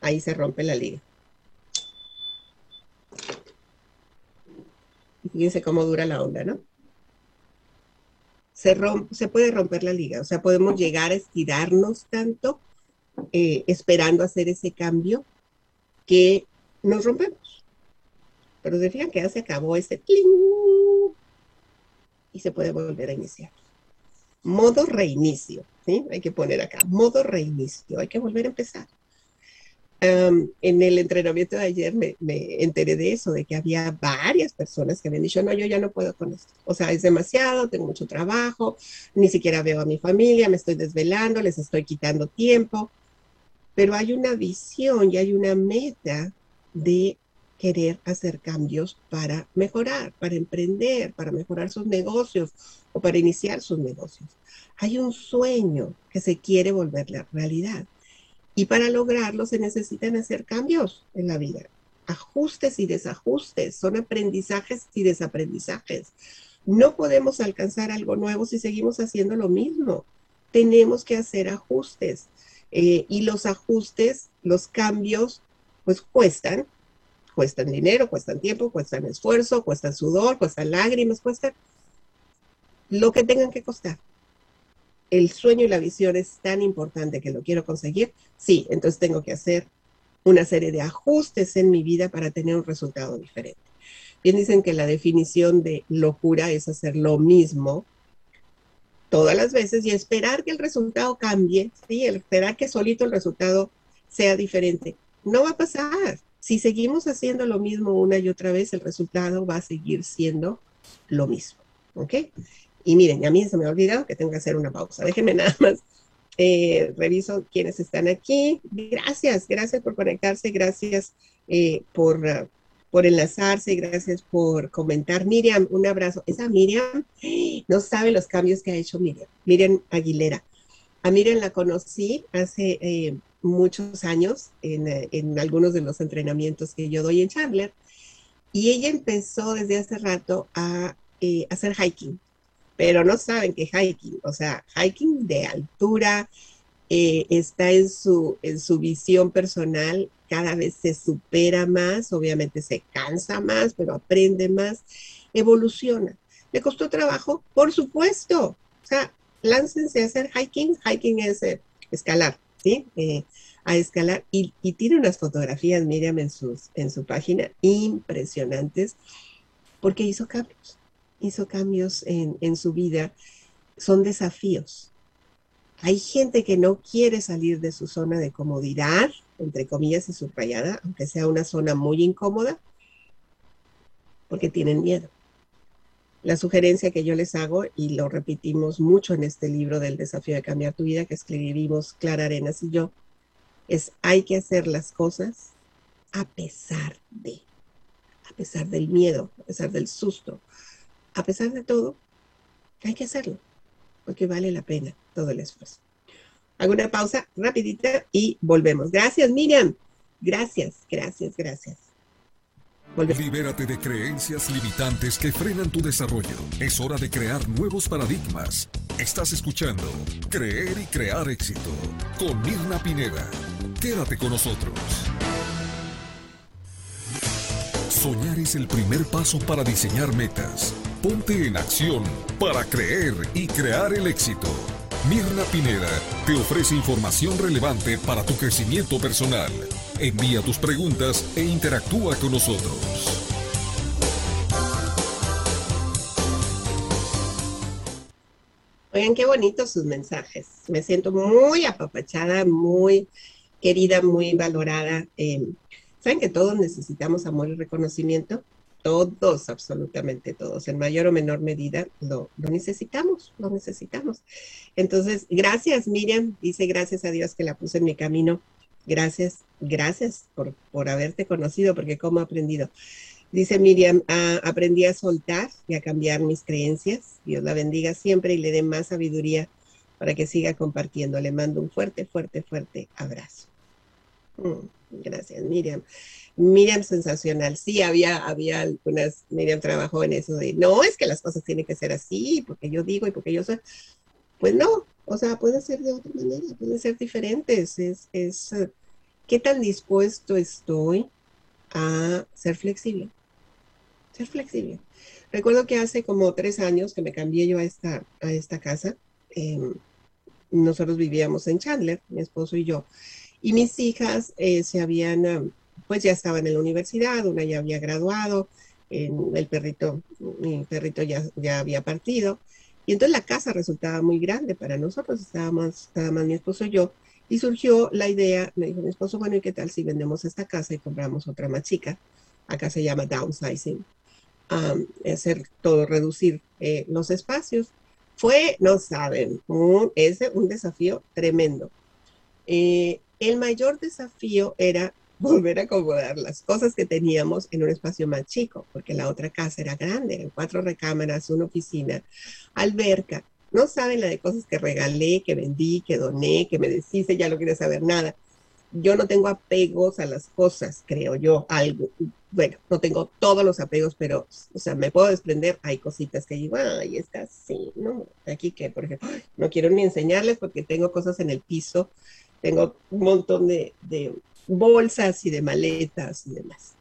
Ahí se rompe la liga. Fíjense cómo dura la onda, ¿no? se, puede romper la liga, o sea, podemos llegar a estirarnos tanto eh, esperando hacer ese cambio que nos rompemos. Pero se fijan que ya se acabó ese cling y se puede volver a iniciar. Modo reinicio, ¿sí? Hay que poner acá, modo reinicio, hay que volver a empezar en el entrenamiento de ayer me, enteré de eso, de que había varias personas que habían dicho, no, yo ya no puedo con esto. O sea, es demasiado, tengo mucho trabajo, ni siquiera veo a mi familia, me estoy desvelando, les estoy quitando tiempo. Pero hay una visión y hay una meta de querer hacer cambios para mejorar, para emprender, para mejorar sus negocios o para iniciar sus negocios. Hay un sueño que se quiere volver la realidad. Y para lograrlo se necesitan hacer cambios en la vida, ajustes y desajustes, son aprendizajes y desaprendizajes. No podemos alcanzar algo nuevo si seguimos haciendo lo mismo. Tenemos que hacer ajustes. Eh, y los ajustes, los cambios, pues cuestan, cuestan dinero, cuestan tiempo, cuestan esfuerzo, cuestan sudor, cuestan lágrimas, cuestan lo que tengan que costar el sueño y la visión es tan importante que lo quiero conseguir, sí, entonces tengo que hacer una serie de ajustes en mi vida para tener un resultado diferente. Bien dicen que la definición de locura es hacer lo mismo todas las veces y esperar que el resultado cambie, sí, esperar que solito el resultado sea diferente. No va a pasar. Si seguimos haciendo lo mismo una y otra vez, el resultado va a seguir siendo lo mismo. ¿Ok? Y miren, a mí se me ha olvidado que tengo que hacer una pausa. Déjenme nada más. Eh, reviso quiénes están aquí. Gracias, gracias por conectarse, gracias eh, por, por enlazarse, gracias por comentar. Miriam, un abrazo. Esa Miriam no sabe los cambios que ha hecho Miriam. Miriam Aguilera. A Miriam la conocí hace eh, muchos años en, en, algunos de los entrenamientos que yo doy en Chandler y ella empezó desde hace rato a eh, hacer hiking, pero no saben que hiking, o sea, hiking de altura, eh, está en su, en su visión personal, cada vez se supera más, obviamente se cansa más, pero aprende más, evoluciona. ¿Le costó trabajo? Por supuesto. O sea, láncense a hacer hiking. Hiking es eh, escalar, Eh, a escalar y, y, tiene unas fotografías, Miriam, en, sus, en su página impresionantes porque hizo cambios, hizo cambios en, en su vida, son desafíos. Hay gente que no quiere salir de su zona de comodidad, entre comillas y subrayada, aunque sea una zona muy incómoda, porque tienen miedo. La sugerencia que yo les hago, y lo repetimos mucho en este libro del desafío de cambiar tu vida que escribimos Clara Arenas y yo, es hay que hacer las cosas a pesar de, a pesar del miedo, a pesar del susto, a pesar de todo, hay que hacerlo, porque vale la pena todo el esfuerzo. Hago una pausa rapidita y volvemos. Gracias, Miriam. Gracias, gracias, gracias. Libérate de creencias limitantes que frenan tu desarrollo. Es hora de crear nuevos paradigmas. Estás escuchando Creer y Crear Éxito con Mirna Pineda. Quédate con nosotros. Soñar es el primer paso para diseñar metas. Ponte en acción para creer y crear el éxito. Mirna Pineda te ofrece información relevante para tu crecimiento personal. Envía tus preguntas e interactúa con nosotros. Oigan, qué bonitos sus mensajes. Me siento muy apapachada, muy querida, muy valorada. Eh, Saben que todos necesitamos amor y reconocimiento. Todos, absolutamente todos, en mayor o menor medida, lo, necesitamos, lo necesitamos. Entonces, gracias, Miriam. Dice, gracias a Dios que la puse en mi camino. Gracias, gracias por, por haberte conocido, porque cómo he aprendido. Dice Miriam, ah, aprendí a soltar y a cambiar mis creencias. Dios la bendiga siempre y le dé más sabiduría para que siga compartiendo. Le mando un fuerte, fuerte, fuerte abrazo. Mm, gracias, Miriam. Miriam, sensacional. Sí, había, había algunas, Miriam trabajó en eso de, no, es que las cosas tienen que ser así, porque yo digo y porque yo soy. Pues no, o sea, puede ser de otra manera, pueden ser diferentes. Es, es, ¿qué tan dispuesto estoy a ser flexible? Ser flexible. Recuerdo que hace como tres años que me cambié yo a esta, a esta casa. Eh, nosotros vivíamos en Chandler, mi esposo y yo, y mis hijas eh, se habían pues ya estaba en la universidad, una ya había graduado, el perrito, mi perrito ya, ya había partido. Y entonces la casa resultaba muy grande para nosotros, estábamos, más mi esposo y yo, y surgió la idea, me dijo mi esposo, bueno, ¿y qué tal si vendemos esta casa y compramos otra más chica? Acá se llama downsizing, hacer todo, reducir eh, los espacios. Fue, no saben, un, ese, un desafío tremendo. Eh, el mayor desafío era volver a acomodar las cosas que teníamos en un espacio más chico, porque la otra casa era grande, eran cuatro recámaras, una oficina, alberca. No saben la de cosas que regalé, que vendí, que doné, que me deshice, ya no quiero saber nada. Yo no tengo apegos a las cosas, creo yo, algo. Bueno, no tengo todos los apegos, pero, o sea, me puedo desprender. Hay cositas que digo, ay, está así, ¿no? Aquí que, por ejemplo, no quiero ni enseñarles porque tengo cosas en el piso, tengo un montón de, de bolsas y de maletas y demás.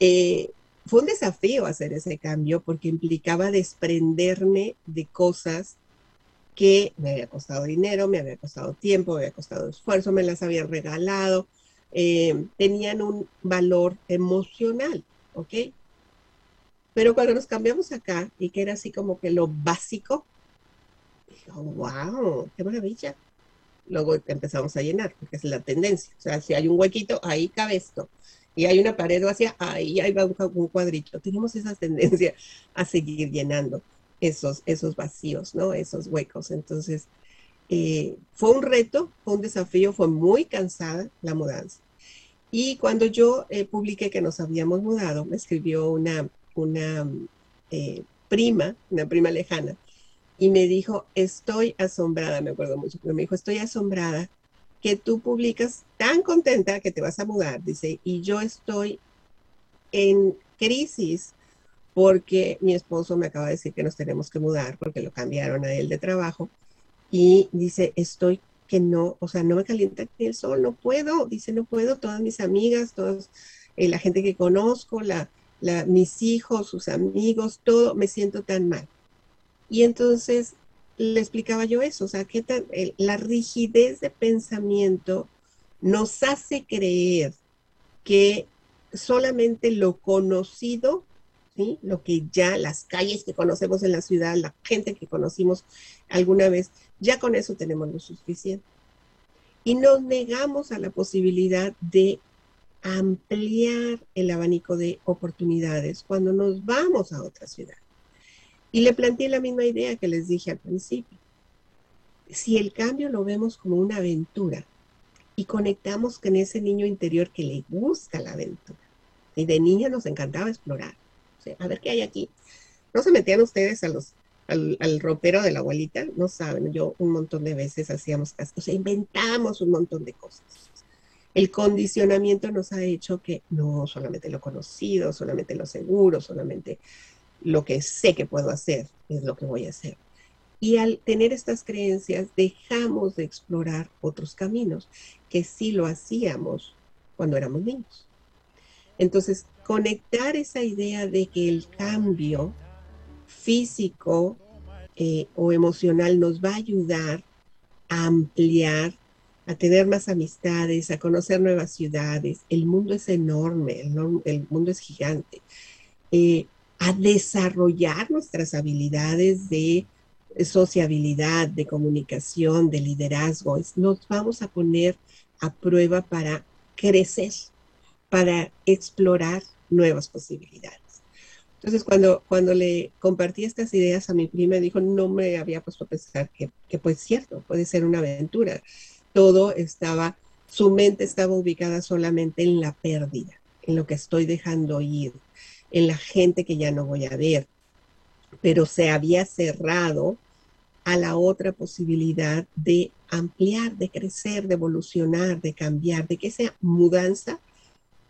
Eh, fue un desafío hacer ese cambio porque implicaba desprenderme de cosas que me había costado dinero, me había costado tiempo, me había costado esfuerzo, me las habían regalado, eh, tenían un valor emocional, ¿ok? Pero cuando nos cambiamos acá y que era así como que lo básico, dije, wow, qué maravilla luego empezamos a llenar, porque es la tendencia. O sea, si hay un huequito, ahí cabe esto. y hay una pared vacía, ahí, ahí va un, cuadrito. Tenemos esa tendencia a seguir llenando esos, esos vacíos, ¿no? Esos huecos. Entonces, eh, fue un reto, fue un desafío, fue muy cansada la mudanza. Y cuando yo eh, publiqué que nos habíamos mudado, me escribió una, una eh, prima, una prima lejana, y me dijo, estoy asombrada, me acuerdo mucho, pero me dijo, estoy asombrada que tú publicas tan contenta que te vas a mudar, dice, y yo estoy en crisis porque mi esposo me acaba de decir que nos tenemos que mudar porque lo cambiaron a él de trabajo y dice, estoy que no, o sea, no me calienta ni el sol, no puedo, dice, no puedo, todas mis amigas, todos, eh, la gente que conozco, la, la, mis hijos, sus amigos, todo, me siento tan mal. Y entonces le explicaba yo eso, o sea, que la rigidez de pensamiento nos hace creer que solamente lo conocido, ¿sí? lo que ya las calles que conocemos en la ciudad, la gente que conocimos alguna vez, ya con eso tenemos lo suficiente. Y nos negamos a la posibilidad de ampliar el abanico de oportunidades cuando nos vamos a otra ciudad. Y le planteé la misma idea que les dije al principio. Si el cambio lo vemos como una aventura y conectamos con ese niño interior que le gusta la aventura, y de niña nos encantaba explorar, a ver qué hay aquí. ¿No se metían ustedes a los, al, ropero de la abuelita? No saben, yo un montón de veces hacíamos o sea, inventamos un montón de cosas. El condicionamiento nos ha hecho que no solamente lo conocido, solamente lo seguro, solamente lo que sé que puedo hacer es lo que voy a hacer. Y al tener estas creencias, dejamos de explorar otros caminos que sí lo hacíamos cuando éramos niños. Entonces, conectar esa idea de que el cambio físico eh, o emocional nos va a ayudar a ampliar, a tener más amistades, a conocer nuevas ciudades. El mundo es enorme, el, mundo es gigante. Eh, a desarrollar nuestras habilidades de sociabilidad, de comunicación, de liderazgo. Nos vamos a poner a prueba para crecer, para explorar nuevas posibilidades. Entonces, cuando, cuando le compartí estas ideas a mi prima, dijo, no me había puesto a pensar que, que pues cierto, puede ser una aventura. Todo estaba, su mente estaba ubicada solamente en la pérdida, en lo que estoy dejando ir, en la gente que ya no voy a ver, pero se había cerrado a la otra posibilidad de ampliar, de crecer, de evolucionar, de cambiar, de que esa mudanza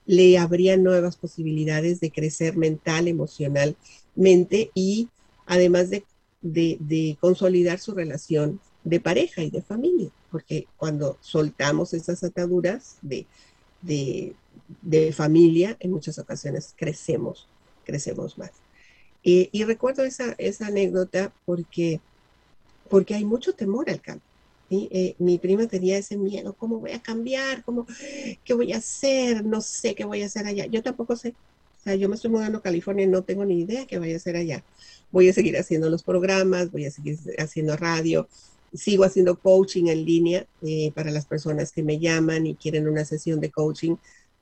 le abría nuevas posibilidades de crecer mental, emocionalmente y además de, consolidar su relación de pareja y de familia, porque cuando soltamos esas ataduras de, de familia, en muchas ocasiones crecemos, crecemos más. y recuerdo esa, esa anécdota porque, porque hay mucho temor al cambio. Eh, mi prima tenía ese miedo, ¿cómo voy a cambiar? ¿Cómo, ¿Qué voy a hacer? No sé qué voy a hacer allá. Yo tampoco sé. O sea, yo me estoy mudando a California y no tengo ni idea qué voy a hacer allá. Voy a seguir haciendo los programas, voy a seguir haciendo radio, sigo haciendo coaching en línea eh, para las personas que me llaman y quieren una sesión de coaching.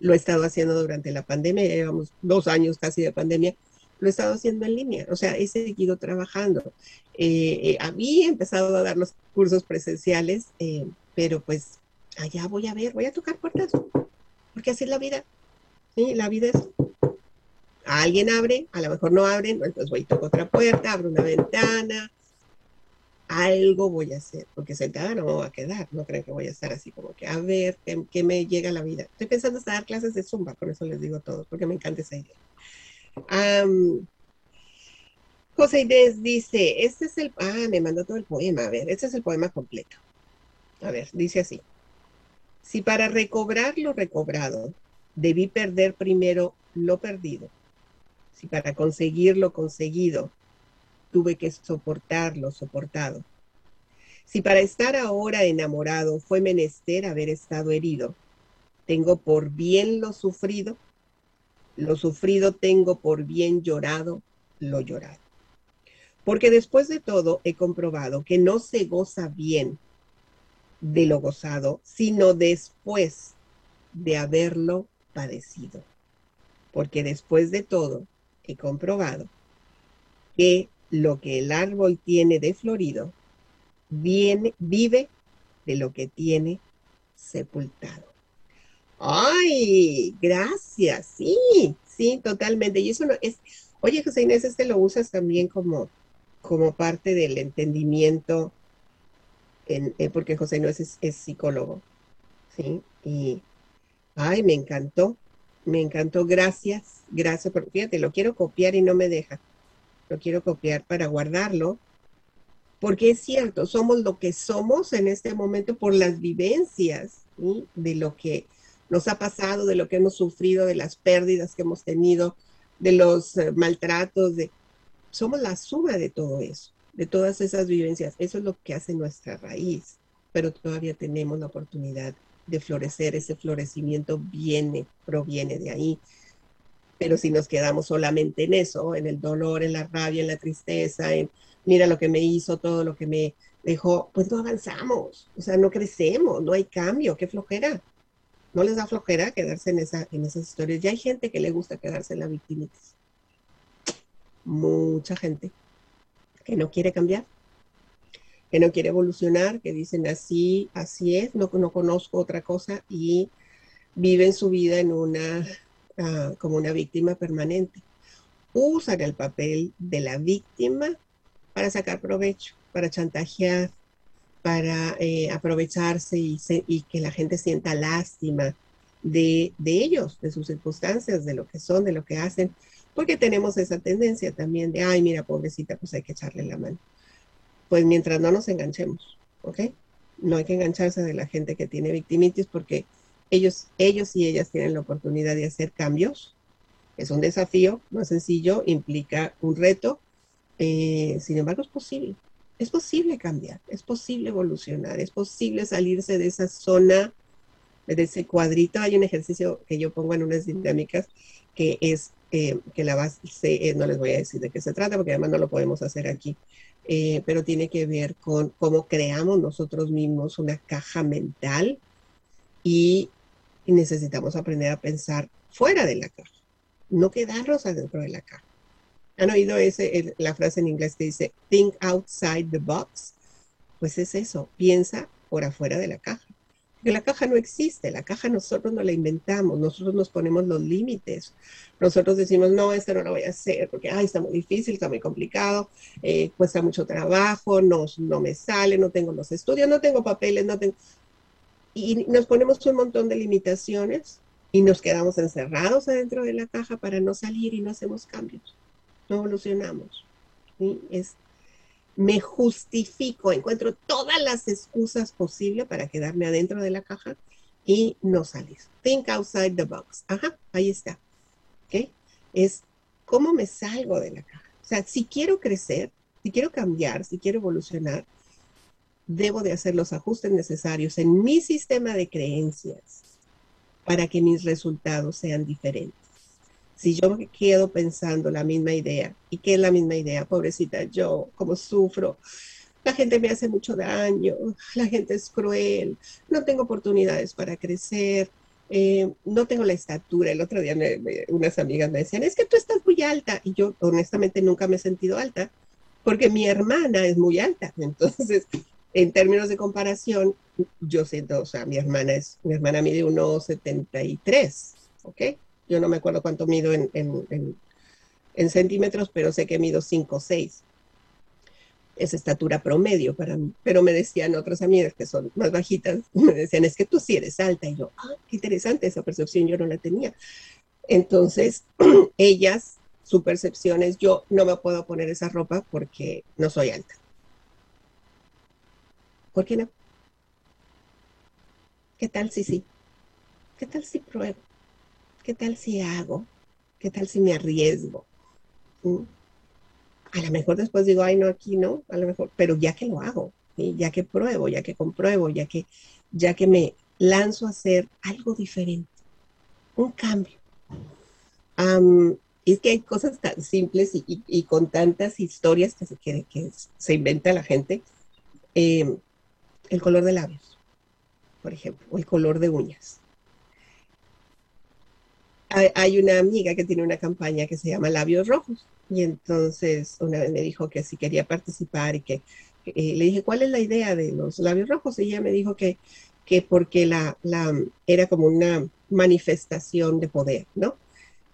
Lo he estado haciendo durante la pandemia, llevamos dos años casi de pandemia, lo he estado haciendo en línea, o sea, he seguido trabajando. Eh, eh, había empezado a dar los cursos presenciales, eh, pero pues allá voy a ver, voy a tocar puertas, porque así es la vida. La vida es, alguien abre, a lo mejor no abren, entonces voy y toco otra puerta, abro una ventana, algo voy a hacer, porque sentada no me voy a quedar, no creen que voy a estar así como que a ver qué, me llega la vida. Estoy pensando hasta dar clases de zumba, por eso les digo a todos, porque me encanta esa idea. José Inés dice, este es el, ah, me mandó todo el poema, a ver, este es el poema completo. A ver, dice así. Si para recobrar lo recobrado debí perder primero lo perdido, si para conseguir lo conseguido tuve que soportar lo soportado, si para estar ahora enamorado fue menester haber estado herido, tengo por bien lo sufrido, lo sufrido tengo por bien llorado lo llorado. Porque después de todo he comprobado que no se goza bien de lo gozado, sino después de haberlo padecido. porque después de todo he comprobado que lo que el árbol tiene de florido viene, vive de lo que tiene sepultado. Ay, gracias, sí, sí, totalmente. Y eso no es, oye José Inés, este lo usas también como, como parte del entendimiento, en, eh, porque José Inés es, es psicólogo, ¿sí? Y, ay, me encantó, me encantó, gracias, gracias, porque fíjate, lo quiero copiar y no me deja. Lo quiero copiar para guardarlo, porque es cierto, somos lo que somos en este momento por las vivencias de lo que nos ha pasado, de lo que hemos sufrido, de las pérdidas que hemos tenido, de los eh, maltratos, somos la suma de todo eso, de todas esas vivencias. Eso es lo que hace nuestra raíz, pero todavía tenemos la oportunidad de florecer, ese florecimiento viene, proviene de ahí. Pero si nos quedamos solamente en eso, en el dolor, en la rabia, en la tristeza, en mira lo que me hizo, todo lo que me dejó, pues no avanzamos, o sea, no crecemos, no hay cambio, qué flojera. No les da flojera quedarse en, esa, en esas historias. Ya hay gente que le gusta quedarse en la victimitis. Mucha gente que no quiere cambiar que no quiere evolucionar, que dicen así, así es, no, no conozco otra cosa y viven su vida en una, ah, como una víctima permanente. Usan el papel de la víctima para sacar provecho, para chantajear, para eh, aprovecharse y, y, que la gente sienta lástima de, de ellos, de sus circunstancias, de lo que son, de lo que hacen, porque tenemos esa tendencia también de, ay, mira, pobrecita, pues hay que echarle la mano pues mientras no nos enganchemos, ¿ok? No hay que engancharse de la gente que tiene victimitis porque ellos, ellos y ellas tienen la oportunidad de hacer cambios. Es un desafío, no es sencillo, implica un reto. Eh, sin embargo, es posible. Es posible cambiar, es posible evolucionar, es posible salirse de esa zona, de ese cuadrito. Hay un ejercicio que yo pongo en unas dinámicas que es eh, que la base, eh, no les voy a decir de qué se trata porque además no lo podemos hacer aquí, eh, pero tiene que ver con cómo creamos nosotros mismos una caja mental y, necesitamos aprender a pensar fuera de la caja, no quedarnos adentro de la caja. ¿Han oído ese, la frase en inglés que dice think outside the box? Pues es eso, piensa por afuera de la caja. Porque la caja no existe, la caja nosotros no la inventamos, nosotros nos ponemos los límites. Nosotros decimos, no, esto no lo voy a hacer porque, ay, está muy difícil, está muy complicado, eh, cuesta mucho trabajo, no, no me sale, no tengo los estudios, no tengo papeles, no tengo... Y nos ponemos un montón de limitaciones y nos quedamos encerrados adentro de la caja para no salir y no hacemos cambios, no evolucionamos. Es me justifico, encuentro todas las excusas posibles para quedarme adentro de la caja y no salir. Think outside the box. Ajá, ahí está. ¿Ok? Es cómo me salgo de la caja. O sea, si quiero crecer, si quiero cambiar, si quiero evolucionar, debo de hacer los ajustes necesarios en mi sistema de creencias para que mis resultados sean diferentes si yo me quedo pensando la misma idea, ¿y qué es la misma idea? Pobrecita, yo, como sufro, la gente me hace mucho daño, la gente es cruel, no tengo oportunidades para crecer, eh, no tengo la estatura. El otro día unas amigas me decían, es que tú estás muy alta, y yo honestamente nunca me he sentido alta, porque mi hermana es muy alta, entonces en términos de comparación, yo siento, o sea, mi hermana es, mi hermana mide 1,73, ¿ok? Yo no me acuerdo cuánto mido en, centímetros, pero sé que mido 5 o 6. Es estatura promedio para mí. Pero me decían otras amigas que son más bajitas, me decían, es que tú sí eres alta. Y yo, ah, qué interesante, esa percepción yo no la tenía. Entonces, <clears throat> ellas, su percepción es, yo no me puedo poner esa ropa porque no soy alta. ¿Por qué no? ¿Qué tal si sí? ¿Qué tal si pruebo? ¿Qué tal si hago? ¿Qué tal si me arriesgo? A lo mejor después digo, ay, no, aquí no, a lo mejor, pero ya que lo hago, ya que pruebo, ya que compruebo, ya que, ya que me lanzo a hacer algo diferente, un cambio. es que hay cosas tan simples y, con tantas historias que se, que, se inventa la gente. Em, el color de labios, por ejemplo, o el color de uñas hay una amiga que tiene una campaña que se llama Labios Rojos y entonces una vez me dijo que si quería participar y que le dije, ¿cuál es la idea de los labios rojos? Y ella me dijo que, que porque la, la, era como una manifestación de poder, ¿no?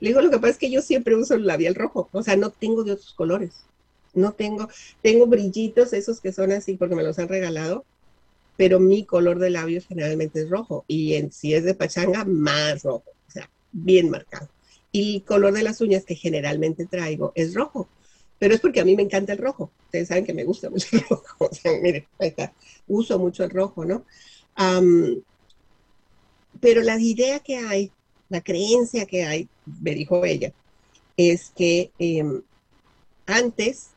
Le digo, lo que pasa es que yo siempre uso el labial rojo, o sea, no tengo de otros colores. No tengo, tengo brillitos esos que son así porque me los han regalado, pero mi color de labios generalmente es rojo y en, si es de pachanga, más rojo, o sea, bien marcado. Y el color de las uñas que generalmente traigo es rojo, pero es porque a mí me encanta el rojo. Ustedes saben que me gusta mucho el rojo, <laughs> o sea, miren, está, uso mucho el rojo, ¿no? pero la idea que hay, la creencia que hay, me dijo ella, es que em, antes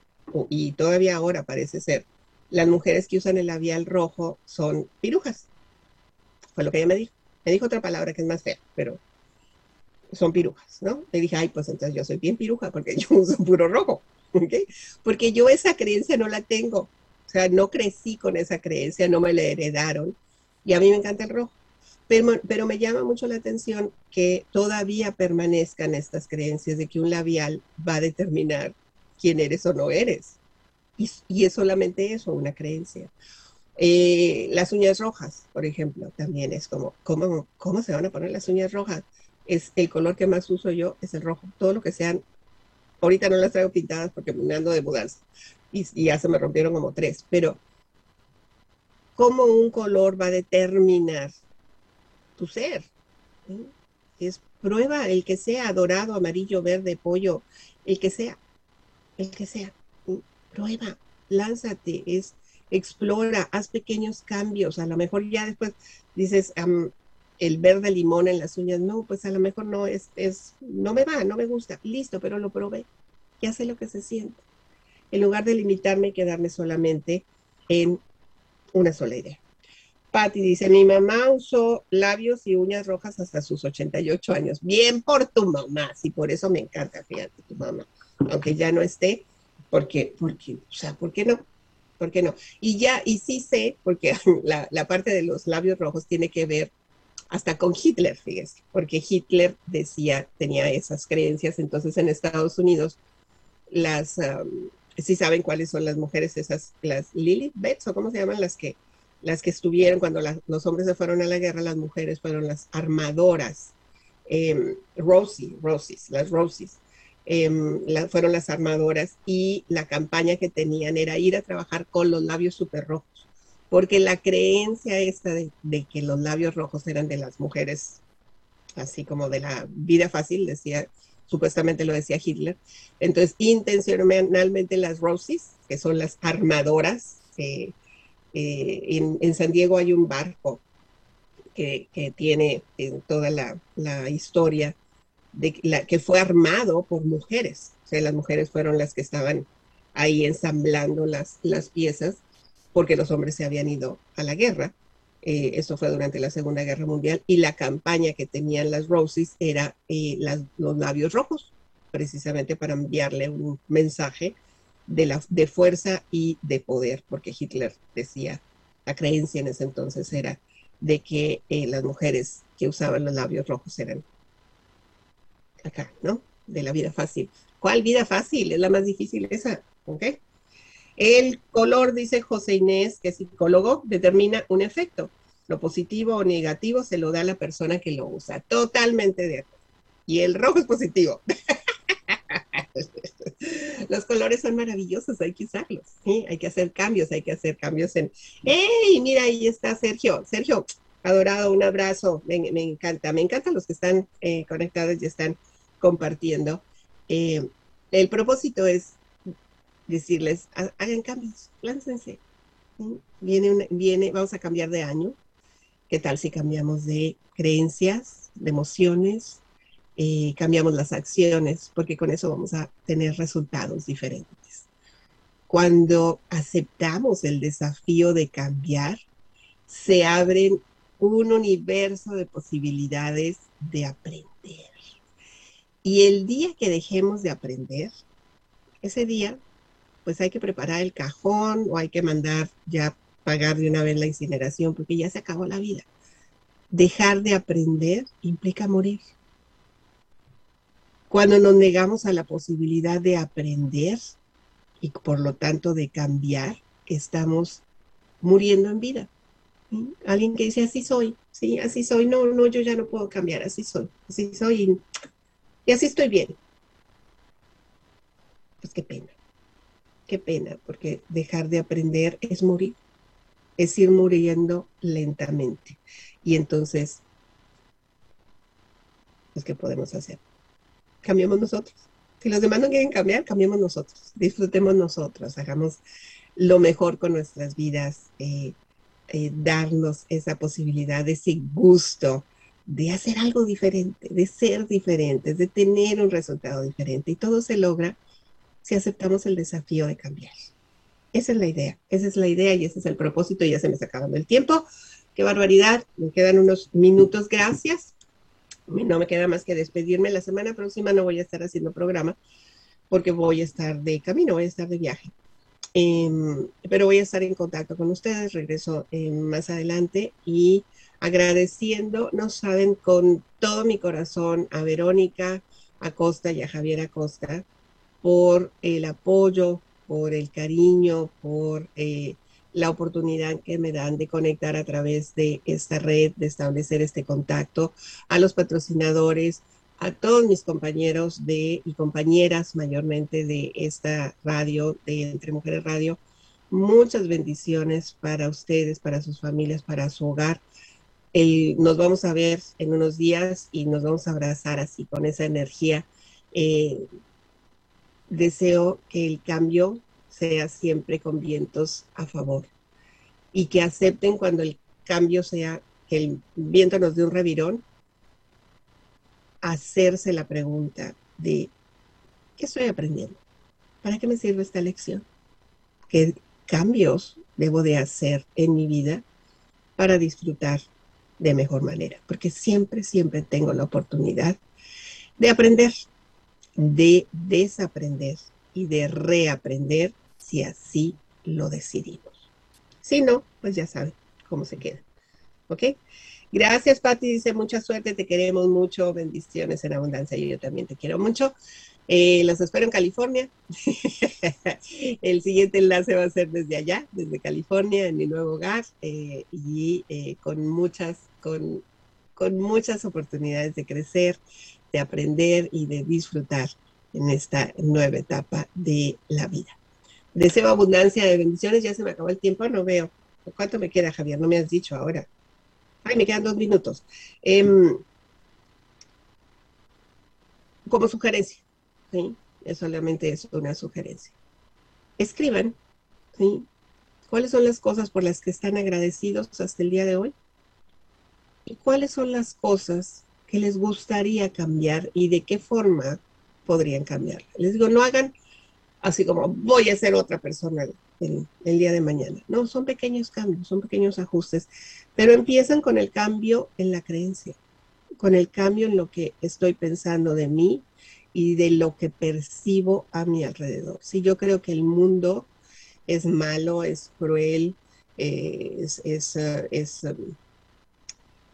y todavía ahora parece ser, las mujeres que usan el labial rojo son pirujas. Fue lo que ella me dijo. Me dijo otra palabra que es más fea, pero son pirujas, ¿no? Le dije, ay, pues entonces yo soy bien piruja porque yo <laughs> uso puro rojo, ¿ok? Porque yo esa creencia no la tengo. O sea, no crecí con esa creencia, no me la heredaron. Y a mí me encanta el rojo. Pero, pero, me llama mucho la atención que todavía permanezcan estas creencias de que un labial va a determinar quién eres o no eres. Y, es solamente eso, una creencia. Eh, las uñas rojas, por ejemplo, también es como, ¿cómo, ¿cómo se van a poner las uñas rojas? Es el color que más uso yo, es el rojo. Todo lo que sean, ahorita no las traigo pintadas porque me ando de mudanza y, ya se me rompieron como tres, pero ¿cómo un color va a determinar tu ser? Es prueba el que sea dorado, amarillo, verde, pollo, el que sea el que sea. Prueba, lánzate, es, explora, haz pequeños cambios. A lo mejor ya después dices, el verde limón en las uñas, no, pues a lo mejor no es, es, no me va, no me gusta. Listo, pero lo probé. Ya sé lo que se siente. En lugar de limitarme y quedarme solamente en una sola idea. Patty dice, mi mamá usó labios y uñas rojas hasta sus 88 años. Bien por tu mamá, sí, por eso me encanta, fíjate, tu mamá aunque ya no esté, porque, porque, o sea, ¿por qué no? ¿Por qué no? Y ya, y sí sé, porque <laughs> la, parte de los labios rojos tiene que ver hasta con Hitler, fíjese, porque Hitler decía, tenía esas creencias, entonces en Estados Unidos, las, sí saben cuáles son las mujeres, esas, las Lilith Betts, o cómo se llaman, las que, las que estuvieron cuando los hombres se fueron a la guerra, las mujeres fueron las armadoras, eh, Rosie, Rosies, las Rosies. Em, fueron las armadoras y la campaña que tenían era ir a trabajar con los labios súper rojos, porque la creencia esta de, que los labios rojos eran de las mujeres, así como de la vida fácil, decía, supuestamente lo decía Hitler. Entonces, intencionalmente las Roses, que son las armadoras, eh, en, San Diego hay un barco que, tiene en toda la, la historia que fue armado por mujeres. O sea, las mujeres fueron las que estaban ahí ensamblando las, las piezas porque los hombres se habían ido a la guerra. Eh, eso fue durante la Segunda Guerra Mundial y la campaña que tenían las Roses era eh, los labios rojos, precisamente para enviarle un mensaje de, la, de fuerza y de poder, porque Hitler decía, la creencia en ese entonces era de que eh, las mujeres que usaban los labios rojos eran acá, ¿no? De la vida fácil. ¿Cuál vida fácil? Es la más difícil esa, ¿ok? El color, dice José Inés, que es psicólogo, determina un efecto. Lo positivo o negativo se lo da a la persona que lo usa. Totalmente de. Y el rojo es positivo. <laughs> Los colores son maravillosos, hay que usarlos. ¿sí? Hay que hacer cambios, hay que hacer cambios en... ¡Ey! Mira, ahí está Sergio. Sergio, adorado, un abrazo. Me, encanta, me encantan los que están eh, conectados y están compartiendo. Eh, el propósito es decirles, hagan cambios, láncense. Viene, viene, vamos a cambiar de año. ¿Qué tal si cambiamos de creencias, de emociones, eh, cambiamos las acciones? Porque con eso vamos a tener resultados diferentes. Cuando aceptamos el desafío de cambiar, se abren un universo de posibilidades de aprender. Y el día que dejemos de aprender, ese día, pues hay que preparar el cajón o hay que mandar ya pagar de una vez la incineración porque ya se acabó la vida. Dejar de aprender implica morir. Cuando nos negamos a la posibilidad de aprender y por lo tanto de cambiar, estamos muriendo en vida. Alguien que dice, así soy, sí, así soy, no, no, yo ya no puedo cambiar, así soy, así soy y, y así estoy bien. Pues qué pena, qué pena, porque dejar de aprender es morir, es ir muriendo lentamente. Y entonces, pues, ¿qué podemos hacer? Cambiamos nosotros. Si los demás no quieren cambiar, cambiemos nosotros, disfrutemos nosotros, hagamos lo mejor con nuestras vidas, eh, eh, darnos esa posibilidad, ese gusto de hacer algo diferente, de ser diferentes, de tener un resultado diferente. Y todo se logra si aceptamos el desafío de cambiar. Esa es la idea, esa es la idea y ese es el propósito. Ya se me está acabando el tiempo. Qué barbaridad, me quedan unos minutos, gracias. No me queda más que despedirme. La semana próxima no voy a estar haciendo programa porque voy a estar de camino, voy a estar de viaje. Em, pero voy a estar en contacto con ustedes, regreso em, más adelante y agradeciendo, no saben, con todo mi corazón a Verónica Acosta y a Javier Acosta por el apoyo, por el cariño, por eh, la oportunidad que me dan de conectar a través de esta red, de establecer este contacto, a los patrocinadores, a todos mis compañeros de y compañeras mayormente de esta radio, de Entre Mujeres Radio. Muchas bendiciones para ustedes, para sus familias, para su hogar. Nos vamos a ver en unos días y nos vamos a abrazar así con esa energía. Eh, deseo que el cambio sea siempre con vientos a favor y que acepten cuando el cambio sea que el viento nos dé un revirón hacerse la pregunta de, ¿qué estoy aprendiendo? ¿Para qué me sirve esta lección? ¿Qué cambios debo de hacer en mi vida para disfrutar de mejor manera? Porque siempre, siempre tengo la oportunidad de aprender, de desaprender y de reaprender si así lo decidimos. Si no, pues ya saben cómo se queda. ¿Ok? Gracias, Patti. Dice, mucha suerte, te queremos mucho. Bendiciones en abundancia. Yo, también te quiero mucho. Eh, los espero en California. <laughs> el siguiente enlace va a ser desde allá, desde California, en mi nuevo hogar, eh, y eh, con muchas, con, muchas oportunidades de crecer, de aprender y de disfrutar en esta nueva etapa de la vida. Deseo abundancia de bendiciones. Ya se me acabó el tiempo, no veo. ¿Cuánto me queda, Javier? No me has dicho ahora. Ay, me quedan dos minutos. Em, como sugerencia, ¿sí? Es solamente es una sugerencia. Escriban, ¿sí? ¿Cuáles son las cosas por las que están agradecidos hasta el día de hoy? ¿Y cuáles son las cosas que les gustaría cambiar y de qué forma podrían cambiar? Les digo, no hagan así como voy a ser otra persona el, día de mañana. No, son pequeños cambios, son pequeños ajustes, pero empiezan con el cambio en la creencia, con el cambio en lo que estoy pensando de mí y de lo que percibo a mi alrededor. Si yo creo que el mundo es malo, es cruel, eh, es, es um,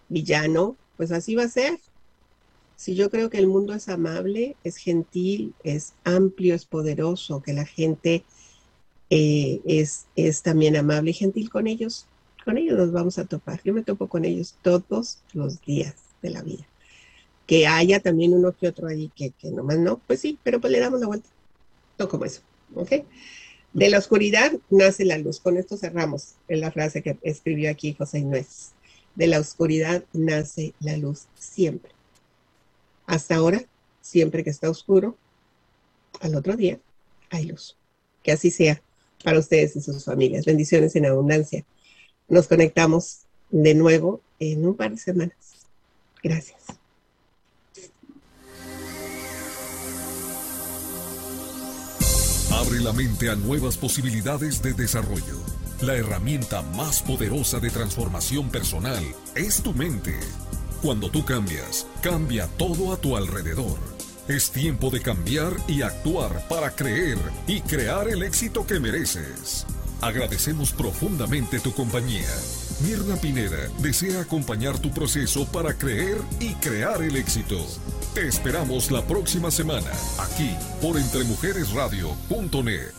villano, pues así va a ser. Si yo creo que el mundo es amable, es gentil, es amplio, es poderoso, que la gente eh, es, es también amable y gentil con ellos, con ellos nos vamos a topar. Yo me topo con ellos todos los días de la vida. Que haya también uno que otro ahí que, que nomás no, pues sí, pero pues le damos la vuelta. No como eso, ¿ok? De la oscuridad nace la luz. Con esto cerramos en la frase que escribió aquí José Inés. De la oscuridad nace la luz siempre. Hasta ahora, siempre que está oscuro, al otro día hay luz. Que así sea para ustedes y sus familias. Bendiciones en abundancia. Nos conectamos de nuevo en un par de semanas. Gracias. Abre la mente a nuevas posibilidades de desarrollo. La herramienta más poderosa de transformación personal es tu mente. Cuando tú cambias, cambia todo a tu alrededor. Es tiempo de cambiar y actuar para creer y crear el éxito que mereces. Agradecemos profundamente tu compañía. Mirna Pineda desea acompañar tu proceso para creer y crear el éxito. Te esperamos la próxima semana, aquí por entremujeresradio.net.